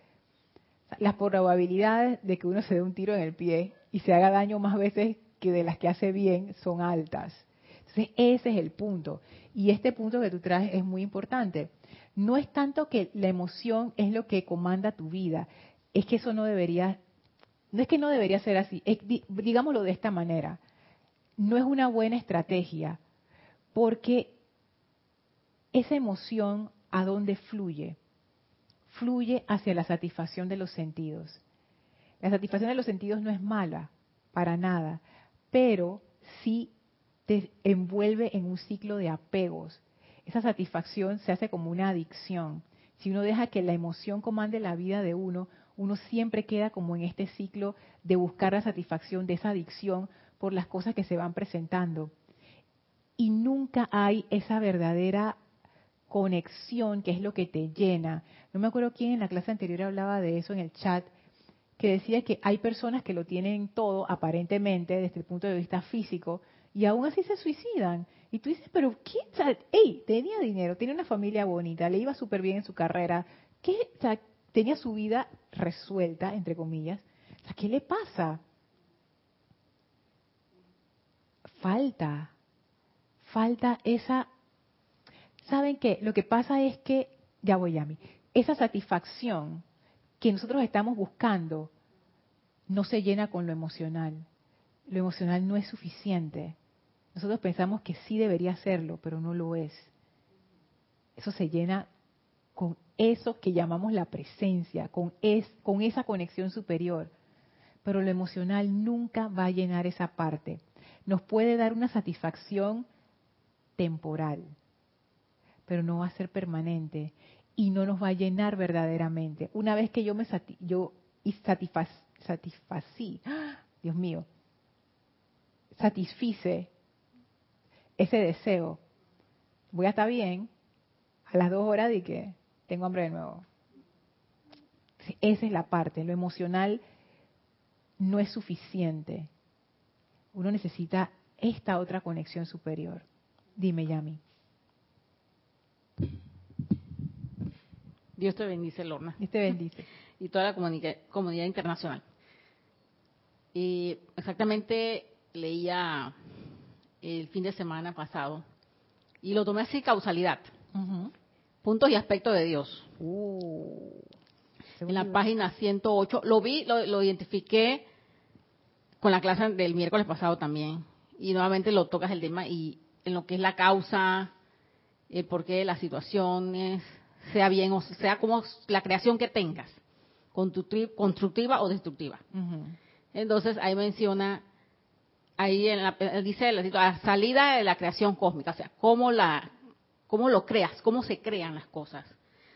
las probabilidades de que uno se dé un tiro en el pie y se haga daño más veces que de las que hace bien son altas. Entonces, ese es el punto. Y este punto que tú traes es muy importante. No es tanto que la emoción es lo que comanda tu vida, es que eso no debería no es que no debería ser así, digámoslo de esta manera. No es una buena estrategia porque esa emoción, ¿a dónde fluye? Fluye hacia la satisfacción de los sentidos. La satisfacción de los sentidos no es mala, para nada, pero sí te envuelve en un ciclo de apegos. Esa satisfacción se hace como una adicción. Si uno deja que la emoción comande la vida de uno, uno siempre queda como en este ciclo de buscar la satisfacción de esa adicción por las cosas que se van presentando. Y nunca hay esa verdadera conexión que es lo que te llena. No me acuerdo quién en la clase anterior hablaba de eso en el chat, que decía que hay personas que lo tienen todo aparentemente desde el punto de vista físico y aún así se suicidan. Y tú dices, pero ¿qué? ¡Ey! Tenía dinero, tenía una familia bonita, le iba súper bien en su carrera. ¿Qué? tenía su vida resuelta, entre comillas. ¿qué le pasa? Falta, falta esa... ¿Saben qué? Lo que pasa es que, ya voy a mí, esa satisfacción que nosotros estamos buscando no se llena con lo emocional. Lo emocional no es suficiente. Nosotros pensamos que sí debería serlo, pero no lo es. Eso se llena con eso que llamamos la presencia, con, es, con esa conexión superior. Pero lo emocional nunca va a llenar esa parte. Nos puede dar una satisfacción temporal, pero no va a ser permanente y no nos va a llenar verdaderamente. Una vez que yo me yo satisfací, Dios mío, satisfice ese deseo, voy a estar bien a las dos horas de que tengo hambre de nuevo. Esa es la parte, lo emocional no es suficiente. Uno necesita esta otra conexión superior. Dime, Yami. Dios te bendice, Lorna. Dios te bendice. y toda la comunidad internacional. Y exactamente leía el fin de semana pasado y lo tomé así causalidad. Puntos y aspectos de Dios. Uh, en la página 108. Lo vi, lo, identifiqué con la clase del miércoles pasado también. Y nuevamente lo tocas el tema y en lo que es la causa, el porqué de las situaciones, sea bien o sea como la creación que tengas, constructiva o destructiva. Entonces ahí menciona, ahí en la, dice la, salida de la creación cósmica, o sea, cómo, la, cómo lo creas, cómo se crean las cosas.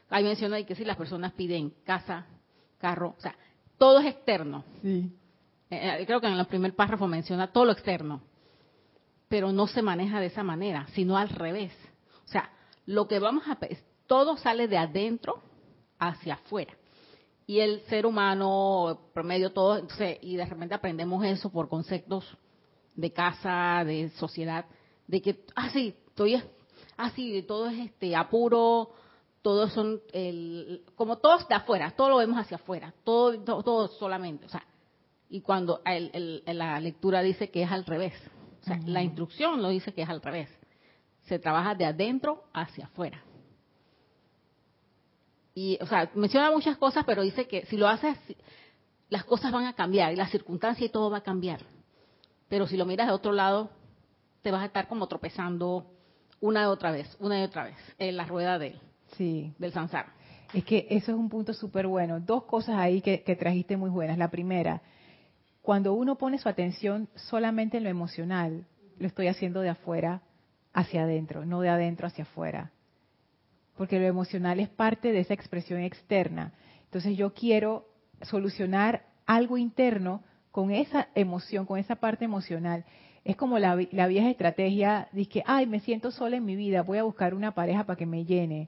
Ahí menciona que si las personas piden casa, carro, o sea, todo es externo. Sí. Eh, eh, creo que en el primer párrafo menciona todo lo externo, pero no se maneja de esa manera, sino al revés. O sea, lo que vamos a todo sale de adentro hacia afuera. Y el ser humano promedio todo, entonces, y de repente aprendemos eso por conceptos de casa, de sociedad, de que, ah, sí, estoy, ah, sí, todo es este apuro, todos son, el, como todos de afuera, todo lo vemos hacia afuera, todo, todo, solamente, o sea, y cuando la lectura dice que es al revés, o sea, la instrucción lo dice que es al revés, se trabaja de adentro hacia afuera y, o sea, menciona muchas cosas, pero dice que si lo haces, las cosas van a cambiar y las circunstancias y todo va a cambiar. Pero si lo miras de otro lado, te vas a estar como tropezando una y otra vez, una y otra vez, en la rueda de, sí. del samsara. Es que eso es un punto súper bueno. Dos cosas ahí que, que trajiste muy buenas. La primera, cuando uno pone su atención solamente en lo emocional, lo estoy haciendo de afuera hacia adentro, no de adentro hacia afuera porque lo emocional es parte de esa expresión externa. Entonces yo quiero solucionar algo interno con esa emoción, con esa parte emocional. Es como la, vieja estrategia de que, ay, me siento sola en mi vida, voy a buscar una pareja para que me llene.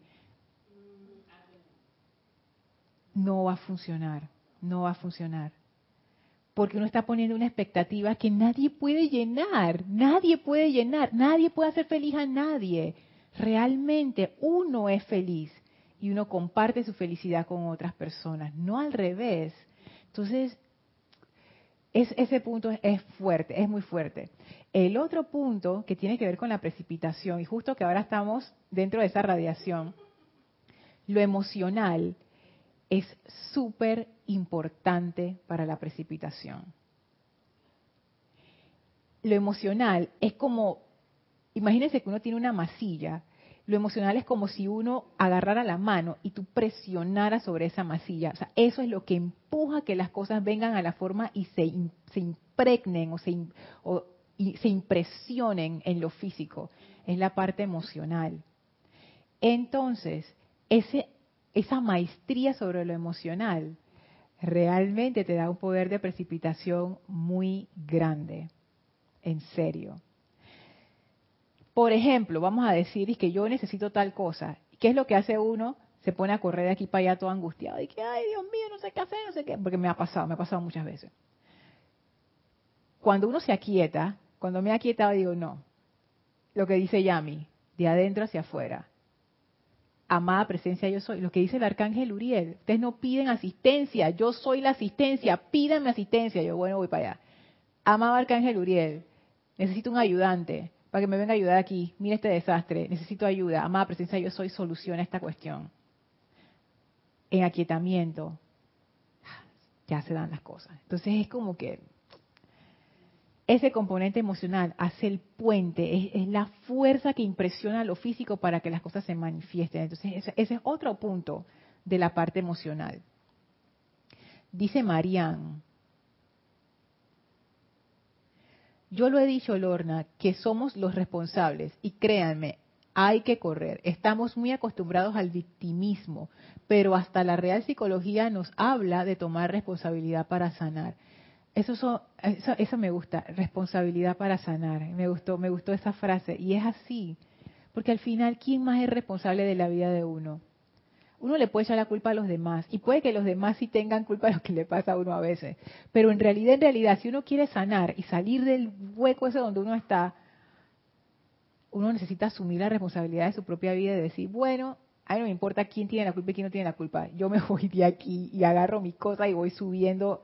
No va a funcionar, no va a funcionar. Porque uno está poniendo una expectativa que nadie puede llenar, nadie puede llenar, nadie puede hacer feliz a nadie realmente uno es feliz y uno comparte su felicidad con otras personas, no al revés. Entonces, ese punto es fuerte, es muy fuerte. El otro punto que tiene que ver con la precipitación, y justo que ahora estamos dentro de esa radiación, lo emocional es súper importante para la precipitación. Lo emocional es como imagínense que uno tiene una masilla. Lo emocional es como si uno agarrara la mano y tú presionaras sobre esa masilla. O sea, eso es lo que empuja que las cosas vengan a la forma y se, se impregnen o se, se impresionen en lo físico. Es la parte emocional. Entonces, ese, esa maestría sobre lo emocional realmente te da un poder de precipitación muy grande. En serio. Por ejemplo, vamos a decir que yo necesito tal cosa. ¿Qué es lo que hace uno? Se pone a correr de aquí para allá todo angustiado. Y que, ay, Dios mío, no sé qué hacer, no sé qué. Porque me ha pasado, me ha pasado muchas veces. Cuando uno se aquieta, cuando me he aquietado, digo, no. Lo que dice Yami, de adentro hacia afuera. Amada presencia yo soy. Lo que dice el arcángel Uriel. Ustedes no piden asistencia, yo soy la asistencia, pídanme asistencia. Yo, bueno, voy para allá. Amado arcángel Uriel, necesito un ayudante para que me venga a ayudar aquí. Mira este desastre, necesito ayuda. Amada presencia, yo soy solución a esta cuestión. En aquietamiento, ya se dan las cosas. Entonces es como que ese componente emocional hace el puente, es, la fuerza que impresiona lo físico para que las cosas se manifiesten. Entonces ese, ese es otro punto de la parte emocional. Dice Marianne, Yo lo he dicho, Lorna, que somos los responsables y créanme, hay que correr. Estamos muy acostumbrados al victimismo, pero hasta la real psicología nos habla de tomar responsabilidad para sanar. Eso, eso, me gusta, responsabilidad para sanar. Me gustó, me gustó esa frase y es así, porque al final, ¿quién más es responsable de la vida de uno? Uno le puede echar la culpa a los demás y puede que los demás sí tengan culpa de lo que le pasa a uno a veces. Pero en realidad, en realidad, si uno quiere sanar y salir del hueco ese donde uno está, uno necesita asumir la responsabilidad de su propia vida y decir, bueno, a mí no me importa quién tiene la culpa y quién no tiene la culpa. Yo me voy de aquí y agarro mi cosa y voy subiendo.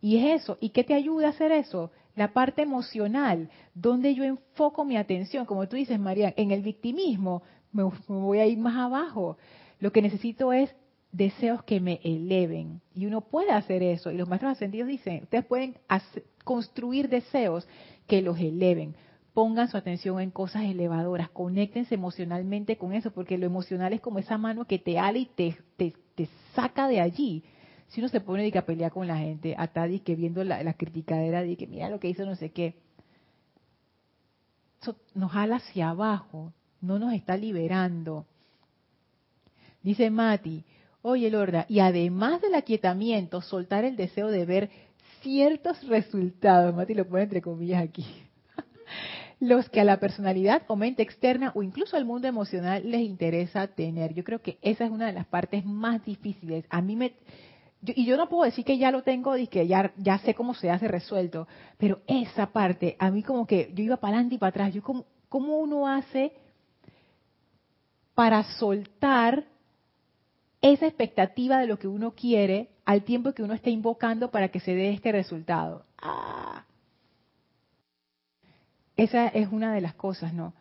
Y es eso. ¿Y qué te ayuda a hacer eso? La parte emocional, donde yo enfoco mi atención, como tú dices, María, en el victimismo, me voy a ir más abajo. Lo que necesito es deseos que me eleven. Y uno puede hacer eso. Y los maestros ascendidos dicen, ustedes pueden construir deseos que los eleven. Pongan su atención en cosas elevadoras, conéctense emocionalmente con eso, porque lo emocional es como esa mano que te ala y te, te, saca de allí. Si uno se pone a pelear con la gente, a que viendo la, la criticadera de que mira lo que hizo no sé qué, eso nos jala hacia abajo, no nos está liberando. Dice Mati, oye Lorda, y además del aquietamiento, soltar el deseo de ver ciertos resultados, Mati lo pone entre comillas aquí, los que a la personalidad o mente externa o incluso al mundo emocional les interesa tener. Yo creo que esa es una de las partes más difíciles. A mí me... y yo no puedo decir que ya lo tengo y que ya, ya sé cómo se hace resuelto, pero esa parte, a mí como que yo iba para adelante y para atrás, yo como, ¿cómo uno hace para soltar esa expectativa de lo que uno quiere al tiempo que uno está invocando para que se dé este resultado. Ah. Esa es una de las cosas, ¿no?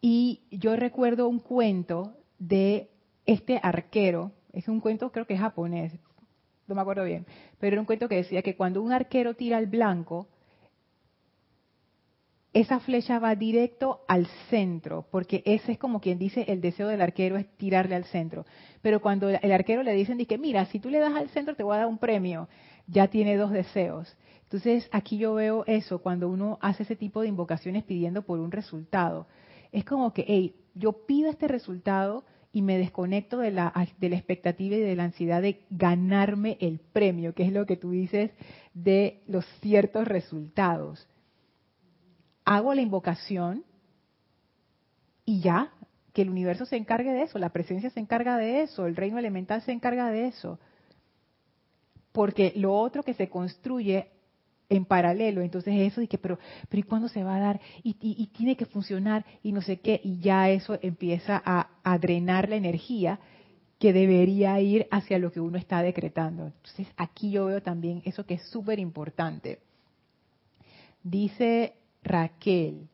Y yo recuerdo un cuento de este arquero, es un cuento creo que es japonés, no me acuerdo bien, pero era un cuento que decía que cuando un arquero tira al blanco, esa flecha va directo al centro, porque ese es como quien dice el deseo del arquero es tirarle al centro. Pero cuando el arquero le dicen, dice, mira, si tú le das al centro te voy a dar un premio, ya tiene dos deseos. Entonces aquí yo veo eso, cuando uno hace ese tipo de invocaciones pidiendo por un resultado. Es como que, hey, yo pido este resultado y me desconecto de la, de la expectativa y de la ansiedad de ganarme el premio, que es lo que tú dices de los ciertos resultados hago la invocación y ya, que el universo se encargue de eso, la presencia se encarga de eso, el reino elemental se encarga de eso. Porque lo otro que se construye en paralelo, entonces eso y que, pero, pero ¿y cuándo se va a dar? Y, tiene que funcionar y no sé qué, y ya eso empieza a, a drenar la energía que debería ir hacia lo que uno está decretando. Entonces aquí yo veo también eso que es súper importante. Dice Raquel.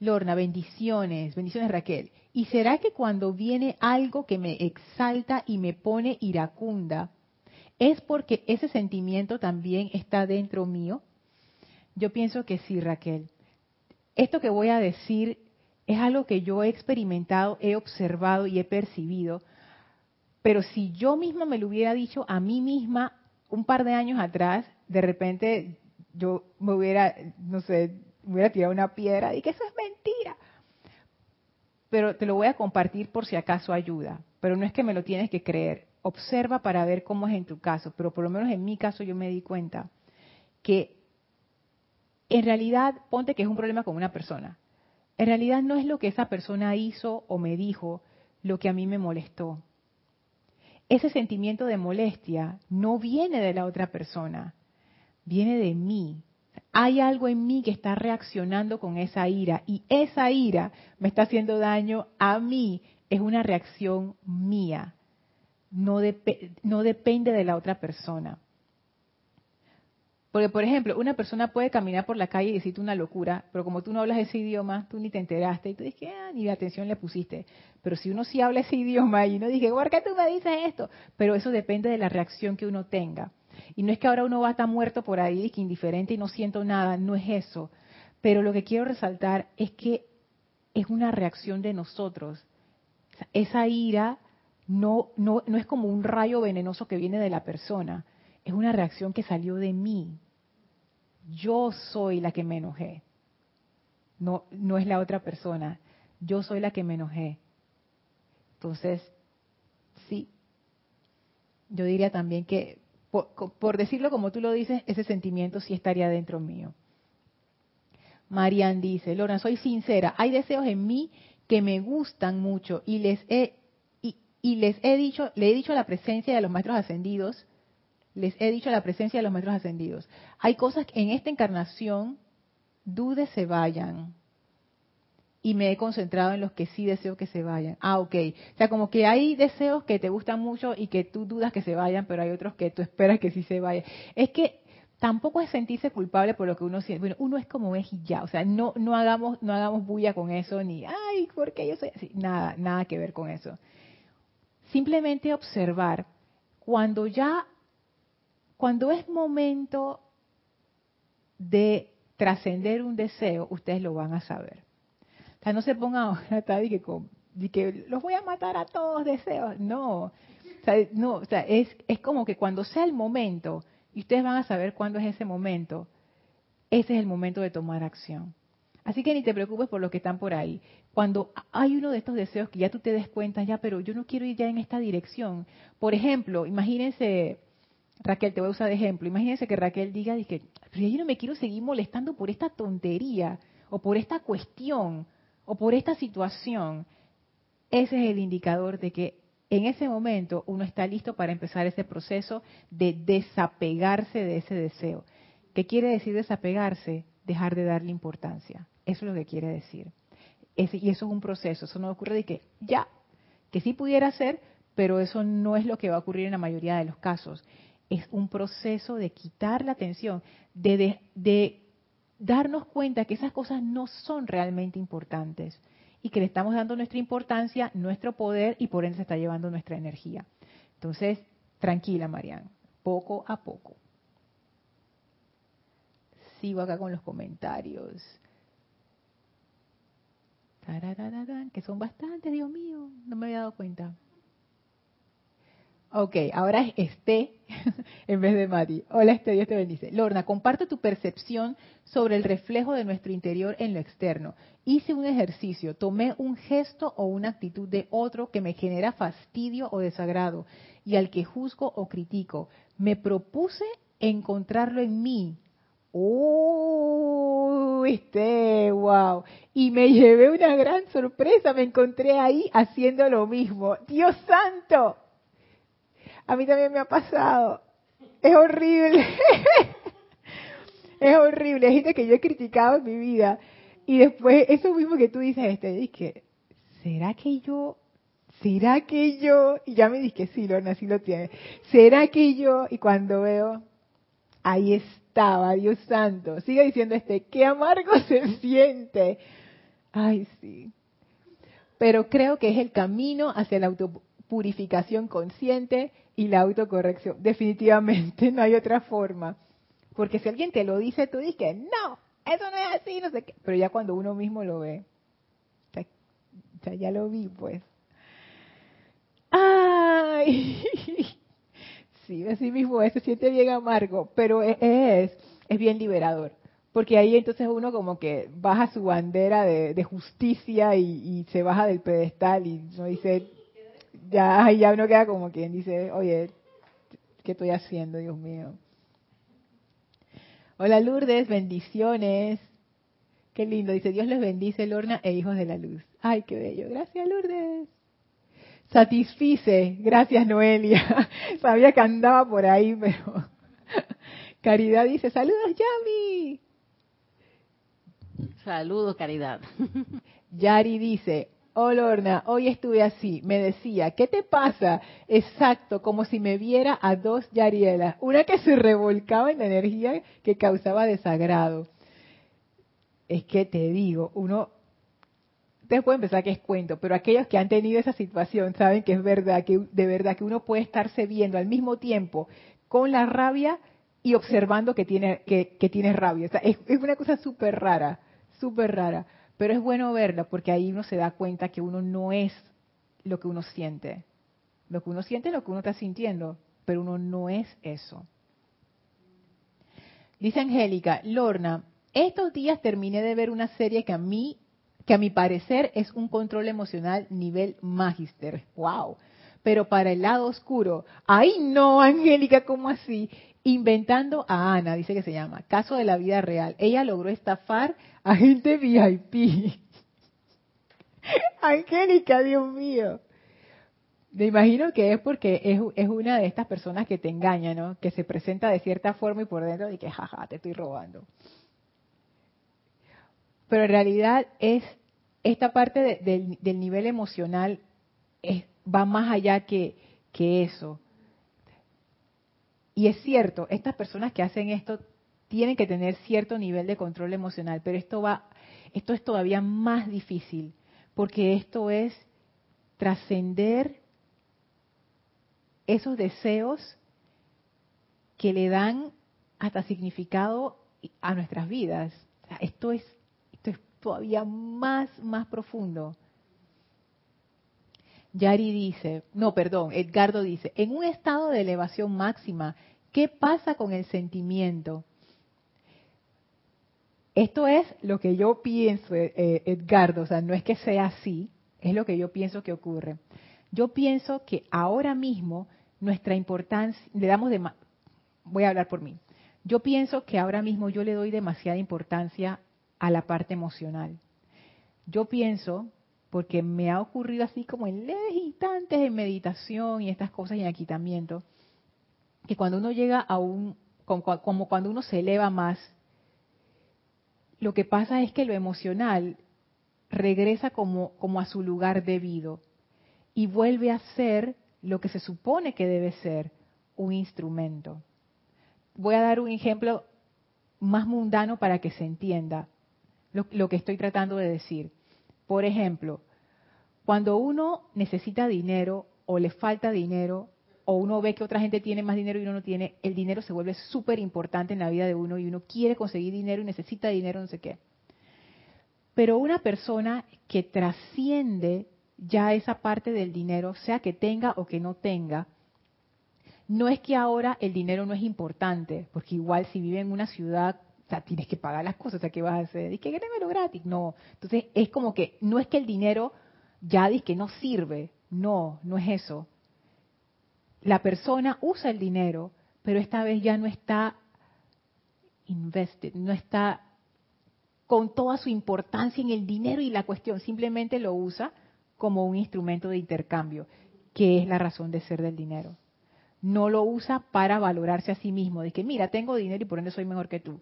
Lorna, bendiciones, bendiciones Raquel. ¿Y será que cuando viene algo que me exalta y me pone iracunda, es porque ese sentimiento también está dentro mío? Yo pienso que sí, Raquel. Esto que voy a decir es algo que yo he experimentado, he observado y he percibido. Pero si yo misma me lo hubiera dicho a mí misma un par de años atrás, de repente yo me hubiera, no sé, me hubiera tirado una piedra y que eso es mentira. Pero te lo voy a compartir por si acaso ayuda. Pero no es que me lo tienes que creer. Observa para ver cómo es en tu caso. Pero por lo menos en mi caso yo me di cuenta que en realidad, ponte que es un problema con una persona. En realidad no es lo que esa persona hizo o me dijo lo que a mí me molestó. Ese sentimiento de molestia no viene de la otra persona, viene de mí. Hay algo en mí que está reaccionando con esa ira y esa ira me está haciendo daño a mí. Es una reacción mía. No, depende de la otra persona. Porque, por ejemplo, una persona puede caminar por la calle y decirte una locura, pero como tú no hablas ese idioma, tú ni te enteraste y tú dices, ah, ni atención le pusiste. Pero si uno sí habla ese idioma y uno dice, ¿por qué tú me dices esto? Pero eso depende de la reacción que uno tenga. Y no es que ahora uno va a estar muerto por ahí, que indiferente y no siento nada, no es eso. Pero lo que quiero resaltar es que es una reacción de nosotros. Esa ira no, no, no es como un rayo venenoso que viene de la persona es una reacción que salió de mí. Yo soy la que me enojé. No, no es la otra persona. Yo soy la que me enojé. Entonces, sí. Yo diría también que, por, decirlo como tú lo dices, ese sentimiento sí estaría dentro mío. Marian dice, Lorna, soy sincera, hay deseos en mí que me gustan mucho y les he y, les he dicho, le he dicho a la presencia de los maestros ascendidos les he dicho la presencia de los maestros ascendidos. Hay cosas que en esta encarnación dudes se vayan. Y me he concentrado en los que sí deseo que se vayan. Ah, ok. O sea, como que hay deseos que te gustan mucho y que tú dudas que se vayan, pero hay otros que tú esperas que sí se vayan. Es que tampoco es sentirse culpable por lo que uno siente. Bueno, uno es como es y ya. O sea, no, no hagamos, no hagamos bulla con eso, ni, ay, ¿por qué yo soy así? Nada, nada que ver con eso. Simplemente observar cuando ya cuando es momento de trascender un deseo, ustedes lo van a saber. O sea, no se pongan ahora que, que los voy a matar a todos deseos. No, o sea, no, o sea, es, es como que cuando sea el momento, y ustedes van a saber cuándo es ese momento, ese es el momento de tomar acción. Así que ni te preocupes por los que están por ahí. Cuando hay uno de estos deseos que ya tú te des cuenta, ya, pero yo no quiero ir ya en esta dirección. Por ejemplo, imagínense Raquel, te voy a usar de ejemplo. Imagínense que Raquel diga, dije, pero yo no me quiero seguir molestando por esta tontería, o por esta cuestión, o por esta situación. Ese es el indicador de que en ese momento uno está listo para empezar ese proceso de desapegarse de ese deseo. ¿Qué quiere decir desapegarse? Dejar de darle importancia. Eso es lo que quiere decir. y eso es un proceso. Eso no ocurre de que ya, que sí pudiera ser, pero eso no es lo que va a ocurrir en la mayoría de los casos es un proceso de quitar la atención, de, darnos cuenta que esas cosas no son realmente importantes y que le estamos dando nuestra importancia, nuestro poder y por ende se está llevando nuestra energía. Entonces, tranquila, Marian, poco a poco. Sigo acá con los comentarios. Que son bastantes, Dios mío, no me había dado cuenta. Ok, ahora es Esté en vez de Mati. Hola Esté, Dios te bendice. Lorna, comparte tu percepción sobre el reflejo de nuestro interior en lo externo. Hice un ejercicio, tomé un gesto o una actitud de otro que me genera fastidio o desagrado y al que juzgo o critico. Me propuse encontrarlo en mí. ¡Oh, Esté! ¡Wow! Y me llevé una gran sorpresa, me encontré ahí haciendo lo mismo. ¡Dios santo! A mí también me ha pasado. Es horrible. es horrible. Hay gente que yo he criticado en mi vida. Y después, eso mismo que tú dices, este, dije, ¿será que yo? ¿Será que yo? Y ya me dije, sí, Lorna, sí lo tiene. ¿Será que yo? Y cuando veo, ahí estaba, Dios santo. Sigue diciendo este, qué amargo se siente. Ay, sí. Pero creo que es el camino hacia la autopurificación consciente y la autocorrección. Definitivamente no hay otra forma. Porque si alguien te lo dice, tú dices, no, eso no es así, no sé qué. Pero ya cuando uno mismo lo ve, ya, lo vi, pues. ¡Ay! Sí, así mismo, se siente bien amargo, pero e, es, es bien liberador. Porque ahí entonces uno como que baja su bandera de, justicia y, se baja del pedestal y uno dice, ya, ya uno queda como quien dice, oye, ¿qué estoy haciendo, Dios mío? Hola Lourdes, bendiciones. Qué lindo, dice Dios les bendice, Lorna e hijos de la luz. Ay, qué bello. Gracias, Lourdes. Satisfice, gracias Noelia. Sabía que andaba por ahí, pero Caridad dice, saludos Yami. Saludos, Caridad. Yari dice, oh Lorna, hoy estuve así, me decía, ¿qué te pasa? Exacto, como si me viera a dos Yarielas, una que se revolcaba en la energía que causaba desagrado. Es que te digo, uno, ustedes pueden pensar que es cuento, pero aquellos que han tenido esa situación saben que es verdad, que de verdad que uno puede estarse viendo al mismo tiempo con la rabia y observando que tiene, que, que tiene rabia. es, es una cosa súper rara, súper rara. Pero es bueno verla porque ahí uno se da cuenta que uno no es lo que uno siente. Lo que uno siente es lo que uno está sintiendo, pero uno no es eso. Dice Angélica, Lorna, estos días terminé de ver una serie que a mí, que a mi parecer es un control emocional nivel magister. Wow. Pero para el lado oscuro, ay no, Angélica, ¿cómo así? Inventando a Ana, dice que se llama, caso de la vida real. Ella logró estafar a gente VIP. Angélica, Dios mío. Me imagino que es porque es, una de estas personas que te engaña, ¿no? Que se presenta de cierta forma y por dentro y que, jaja, te estoy robando. Pero en realidad es esta parte del nivel emocional es, va más allá que eso. Y es cierto, estas personas que hacen esto tienen que tener cierto nivel de control emocional, pero esto va, esto es todavía más difícil, porque esto es trascender esos deseos que le dan hasta significado a nuestras vidas. esto es, esto es todavía más, más profundo. Yari dice, no, perdón, Edgardo dice, en un estado de elevación máxima, ¿qué pasa con el sentimiento? Esto es lo que yo pienso, eh, Edgardo, o sea, no es que sea así, es lo que yo pienso que ocurre. Yo pienso que ahora mismo nuestra importancia, le damos de, voy a hablar por mí, yo pienso que ahora mismo yo le doy demasiada importancia a la parte emocional. Yo pienso porque me ha ocurrido así como en leves instantes de meditación y estas cosas y en aquitamiento, que cuando uno llega a un, como cuando uno se eleva más, lo que pasa es que lo emocional regresa como, como a su lugar debido y vuelve a ser lo que se supone que debe ser, un instrumento. Voy a dar un ejemplo más mundano para que se entienda lo que estoy tratando de decir por ejemplo, cuando uno necesita dinero o le falta dinero o uno ve que otra gente tiene más dinero y uno no tiene, el dinero se vuelve súper importante en la vida de uno y uno quiere conseguir dinero y necesita dinero, no sé qué. Pero una persona que trasciende ya esa parte del dinero, sea que tenga o que no tenga, no es que ahora el dinero no es importante, porque igual si vive en una ciudad tienes que pagar las cosas, o sea, ¿qué vas a hacer? Dice que lo gratis. No. Entonces, es como que no es que el dinero ya dice que no sirve. No, no es eso. La persona usa el dinero, pero esta vez ya no está invested, no está con toda su importancia en el dinero y la cuestión, simplemente lo usa como un instrumento de intercambio, que es la razón de ser del dinero. No lo usa para valorarse a sí mismo, de que mira, tengo dinero y por ende soy mejor que tú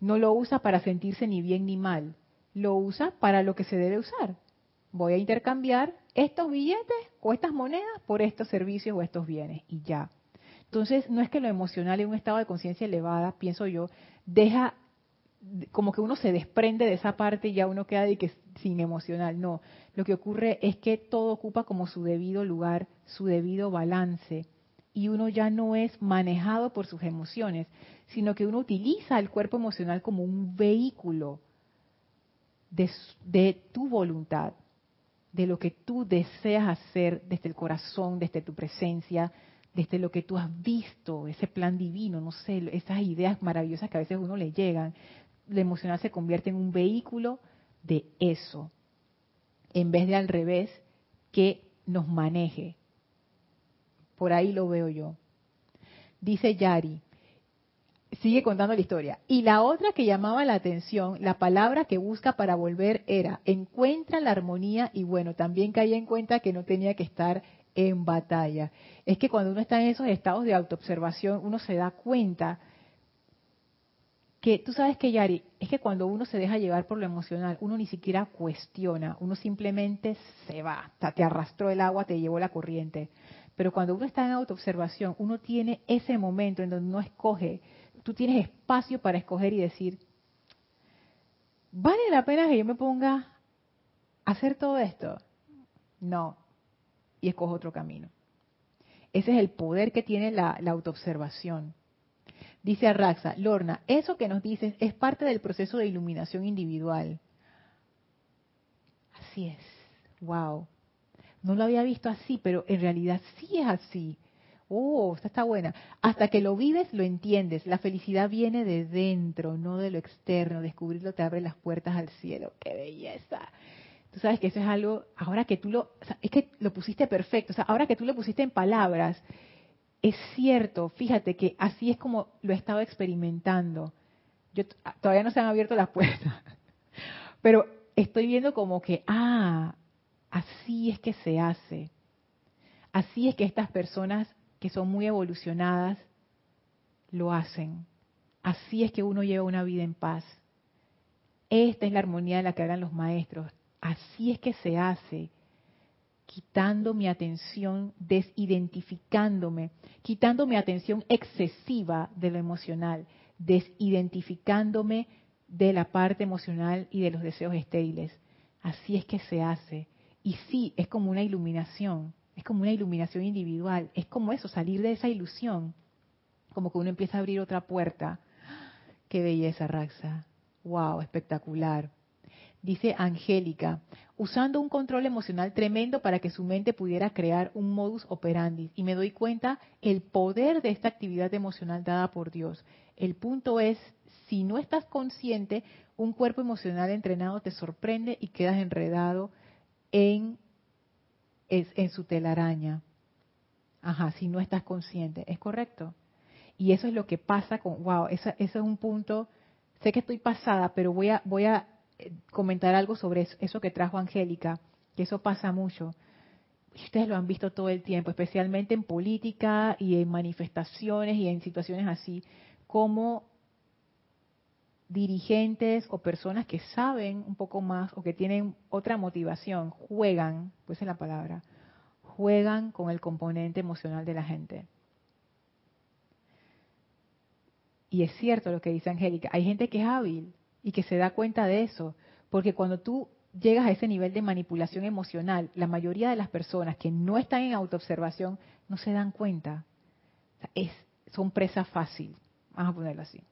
no lo usa para sentirse ni bien ni mal, lo usa para lo que se debe usar. Voy a intercambiar estos billetes o estas monedas por estos servicios o estos bienes y ya. Entonces, no es que lo emocional en un estado de conciencia elevada, pienso yo, deja como que uno se desprende de esa parte y ya uno queda de que sin emocional. No, lo que ocurre es que todo ocupa como su debido lugar, su debido balance y uno ya no es manejado por sus emociones, sino que uno utiliza el cuerpo emocional como un vehículo de, tu voluntad. de lo que tú deseas hacer desde el corazón, desde tu presencia, desde lo que tú has visto, ese plan divino, no sé, esas ideas maravillosas que a veces a uno le llegan. La emocional se convierte en un vehículo de eso, en vez de al revés, que nos maneje. Por ahí lo veo yo. Dice Yari, sigue contando la historia. Y la otra que llamaba la atención, la palabra que busca para volver era, encuentra la armonía y bueno, también caía en cuenta que no tenía que estar en batalla. Es que cuando uno está en esos estados de autoobservación, uno se da cuenta que, tú sabes que Yari, es que cuando uno se deja llevar por lo emocional, uno ni siquiera cuestiona, uno simplemente se va, te arrastró el agua, te llevó la corriente. Pero cuando uno está en autoobservación, uno tiene ese momento en donde uno escoge, tú tienes espacio para escoger y decir, ¿vale la pena que yo me ponga a hacer todo esto? No. Y escojo otro camino. Ese es el poder que tiene la, autoobservación. Dice Arraxa, Lorna, eso que nos dices es parte del proceso de iluminación individual. Así es. Wow. No lo había visto así, pero en realidad sí es así. Oh, esta está buena. Hasta que lo vives, lo entiendes. La felicidad viene de dentro, no de lo externo. Descubrirlo te abre las puertas al cielo. ¡Qué belleza! Tú sabes que eso es algo, ahora que tú lo, es que lo pusiste perfecto, o sea, ahora que tú lo pusiste en palabras, es cierto, fíjate que así es como lo he estado experimentando. Yo todavía no se han abierto las puertas, pero estoy viendo como que, ah, así es que se hace. Así es que estas personas que son muy evolucionadas lo hacen. Así es que uno lleva una vida en paz. Esta es la armonía de la que hablan los maestros. Así es que se hace, quitando mi atención, desidentificándome, quitando mi atención excesiva de lo emocional, desidentificándome de la parte emocional y de los deseos estériles. Así es que se hace. Y sí, es como una iluminación, es como una iluminación individual, es como eso, salir de esa ilusión, como que uno empieza a abrir otra puerta. Qué belleza, Raxa. Wow, espectacular. Dice Angélica, usando un control emocional tremendo para que su mente pudiera crear un modus operandi. Y me doy cuenta el poder de esta actividad emocional dada por Dios. El punto es, si no estás consciente, un cuerpo emocional entrenado te sorprende y quedas enredado en, en su telaraña. Ajá, si no estás consciente, ¿es correcto? Y eso es lo que pasa con, wow, ese, es un punto, sé que estoy pasada, pero voy a, voy a eh, comentar algo sobre eso, eso que trajo Angélica, que eso pasa mucho. Ustedes lo han visto todo el tiempo, especialmente en política y en manifestaciones y en situaciones así, como dirigentes o personas que saben un poco más o que tienen otra motivación, juegan, pues es la palabra, juegan con el componente emocional de la gente. Y es cierto lo que dice Angélica, hay gente que es hábil y que se da cuenta de eso, porque cuando tú llegas a ese nivel de manipulación emocional, la mayoría de las personas que no están en autoobservación no se dan cuenta. es, son presa fácil, vamos a ponerlo así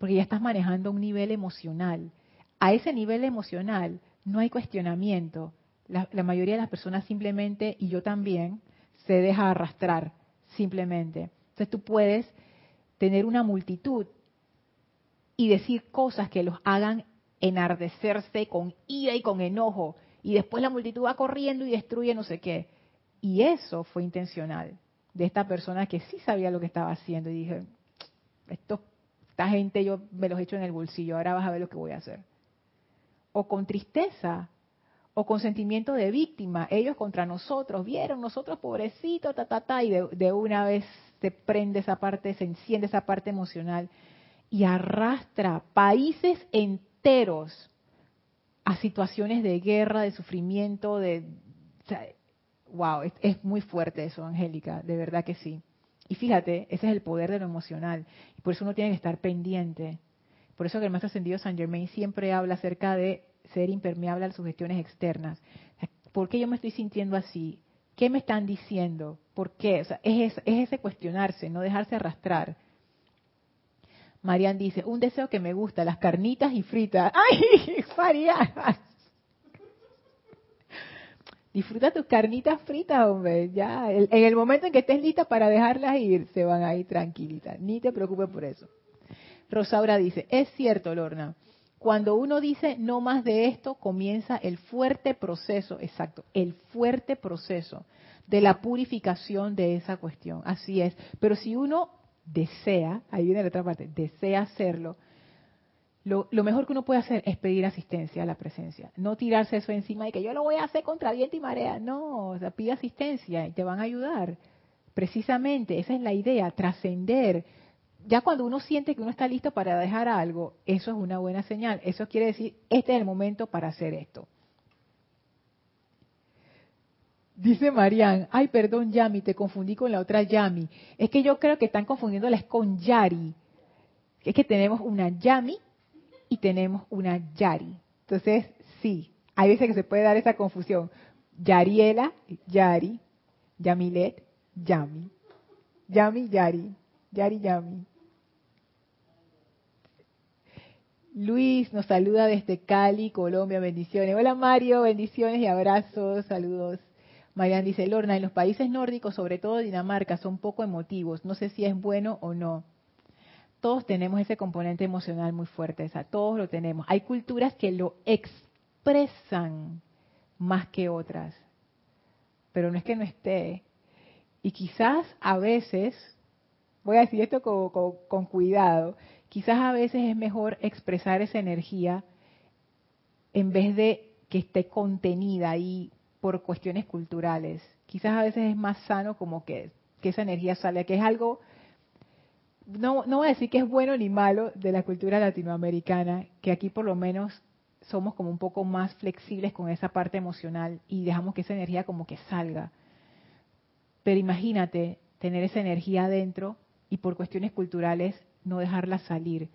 porque ya estás manejando un nivel emocional. A ese nivel emocional no hay cuestionamiento. La, mayoría de las personas simplemente, y yo también, se deja arrastrar, simplemente. Entonces tú puedes tener una multitud y decir cosas que los hagan enardecerse con ira y con enojo, y después la multitud va corriendo y destruye no sé qué. Y eso fue intencional de esta persona que sí sabía lo que estaba haciendo y dije, estos gente yo me los echo en el bolsillo, ahora vas a ver lo que voy a hacer. O con tristeza, o con sentimiento de víctima, ellos contra nosotros, vieron nosotros pobrecitos, ta, ta, ta, y de, de una vez se prende esa parte, se enciende esa parte emocional y arrastra países enteros a situaciones de guerra, de sufrimiento, de... wow, es muy fuerte eso, Angélica, de verdad que sí. Y fíjate, ese es el poder de lo emocional. Y por eso uno tiene que estar pendiente. Por eso que el maestro ascendido San Germain siempre habla acerca de ser impermeable a las sugestiones externas. ¿Por qué yo me estoy sintiendo así? ¿Qué me están diciendo? ¿Por qué? Es ese cuestionarse, no dejarse arrastrar. Marian dice, un deseo que me gusta, las carnitas y fritas. ¡Ay, Marian! Disfruta tus carnitas fritas, hombre. Ya, en el momento en que estés lista para dejarlas ir, se van a ir tranquilitas. Ni te preocupes por eso. Rosaura dice, es cierto, Lorna. Cuando uno dice no más de esto, comienza el fuerte proceso, exacto, el fuerte proceso de la purificación de esa cuestión. Así es. Pero si uno desea, ahí viene la otra parte, desea hacerlo, lo, mejor que uno puede hacer es pedir asistencia a la presencia. No tirarse eso encima y que yo lo voy a hacer contra viento y marea. No, pide asistencia y te van a ayudar. Precisamente, esa es la idea, trascender. Ya cuando uno siente que uno está listo para dejar algo, eso es una buena señal. Eso quiere decir, este es el momento para hacer esto. Dice Marian, ay, perdón, Yami, te confundí con la otra Yami. Es que yo creo que están confundiéndolas con Yari. Es que tenemos una Yami y tenemos una Yari. Entonces, sí, hay veces que se puede dar esa confusión. Yariela, Yari, Yamilet, Yami. Yami, Yari, Yari, Yami. Luis nos saluda desde Cali, Colombia, bendiciones. Hola Mario, bendiciones y abrazos, saludos. Marian dice, Lorna, en los países nórdicos, sobre todo Dinamarca, son poco emotivos. No sé si es bueno o no. Todos tenemos ese componente emocional muy fuerte, esa, todos lo tenemos. Hay culturas que lo expresan más que otras, pero no es que no esté. Y quizás a veces, voy a decir esto con, con cuidado, quizás a veces es mejor expresar esa energía en vez de que esté contenida ahí por cuestiones culturales. Quizás a veces es más sano como que, esa energía sale, que es algo, no, no voy a decir que es bueno ni malo de la cultura latinoamericana, que aquí por lo menos somos como un poco más flexibles con esa parte emocional y dejamos que esa energía como que salga. Pero imagínate tener esa energía adentro y por cuestiones culturales no dejarla salir.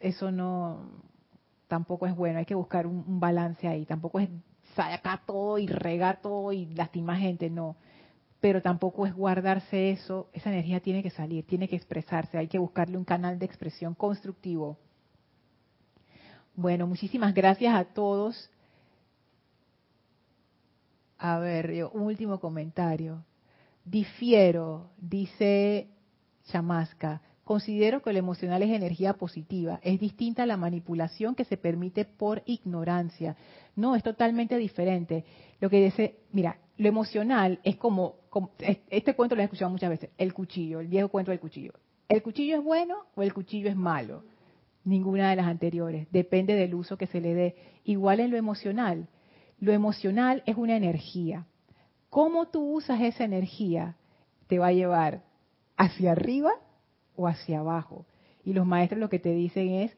eso no tampoco es bueno, hay que buscar un balance ahí. Tampoco es sacar todo y regar todo y lastimar gente, no. Pero tampoco es guardarse eso, esa energía tiene que salir, tiene que expresarse, hay que buscarle un canal de expresión constructivo. Bueno, muchísimas gracias a todos. A ver, un último comentario. Difiero, dice Chamasca. Considero que lo emocional es energía positiva, es distinta a la manipulación que se permite por ignorancia. No, es totalmente diferente. Lo que dice, mira, lo emocional es como, este cuento lo he escuchado muchas veces, el cuchillo, el viejo cuento del cuchillo. ¿El cuchillo es bueno o el cuchillo es malo? Ninguna de las anteriores, depende del uso que se le dé. Igual en lo emocional, lo emocional es una energía. ¿Cómo tú usas esa energía? Te va a llevar hacia arriba o hacia abajo. Y los maestros lo que te dicen es,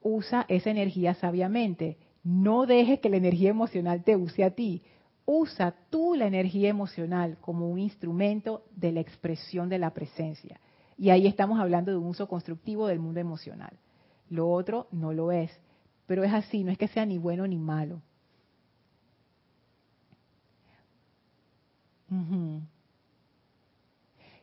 usa esa energía sabiamente. No dejes que la energía emocional te use a ti. Usa tú la energía emocional como un instrumento de la expresión de la presencia. Y ahí estamos hablando de un uso constructivo del mundo emocional. Lo otro no lo es. Pero es así, no es que sea ni bueno ni malo.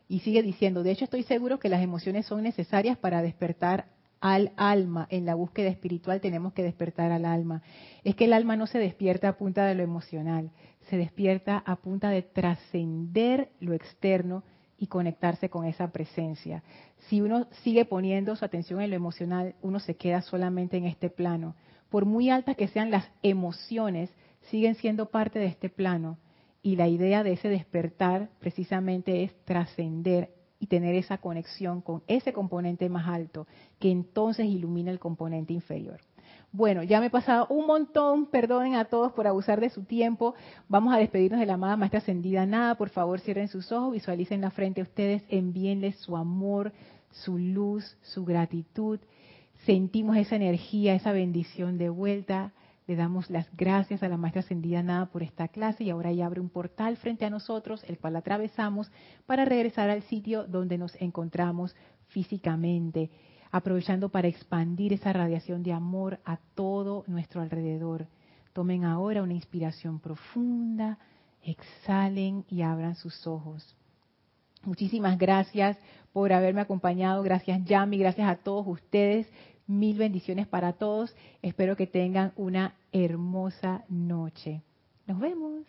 Y sigue diciendo, de hecho estoy seguro que las emociones son necesarias para despertar al alma. En la búsqueda espiritual tenemos que despertar al alma. Es que el alma no se despierta a punta de lo emocional, se despierta a punta de trascender lo externo y conectarse con esa presencia. Si uno sigue poniendo su atención en lo emocional, uno se queda solamente en este plano. Por muy altas que sean las emociones, siguen siendo parte de este plano y la idea de ese despertar precisamente es trascender y tener esa conexión con ese componente más alto, que entonces ilumina el componente inferior. Bueno, ya me he pasado un montón, perdonen a todos por abusar de su tiempo. Vamos a despedirnos de la amada Maestra Ascendida Nada. Por favor, cierren sus ojos, visualicen la frente a ustedes, envíenles su amor, su luz, su gratitud. Sentimos esa energía, esa bendición de vuelta. Le damos las gracias a la Maestra Ascendida Nada por esta clase y ahora ya abre un portal frente a nosotros, el cual atravesamos para regresar al sitio donde nos encontramos físicamente, aprovechando para expandir esa radiación de amor a todo nuestro alrededor. Tomen ahora una inspiración profunda, exhalen y abran sus ojos. Muchísimas gracias por haberme acompañado. Gracias, Yami. Gracias a todos ustedes Mil bendiciones para todos. Espero que tengan una hermosa noche. Nos vemos.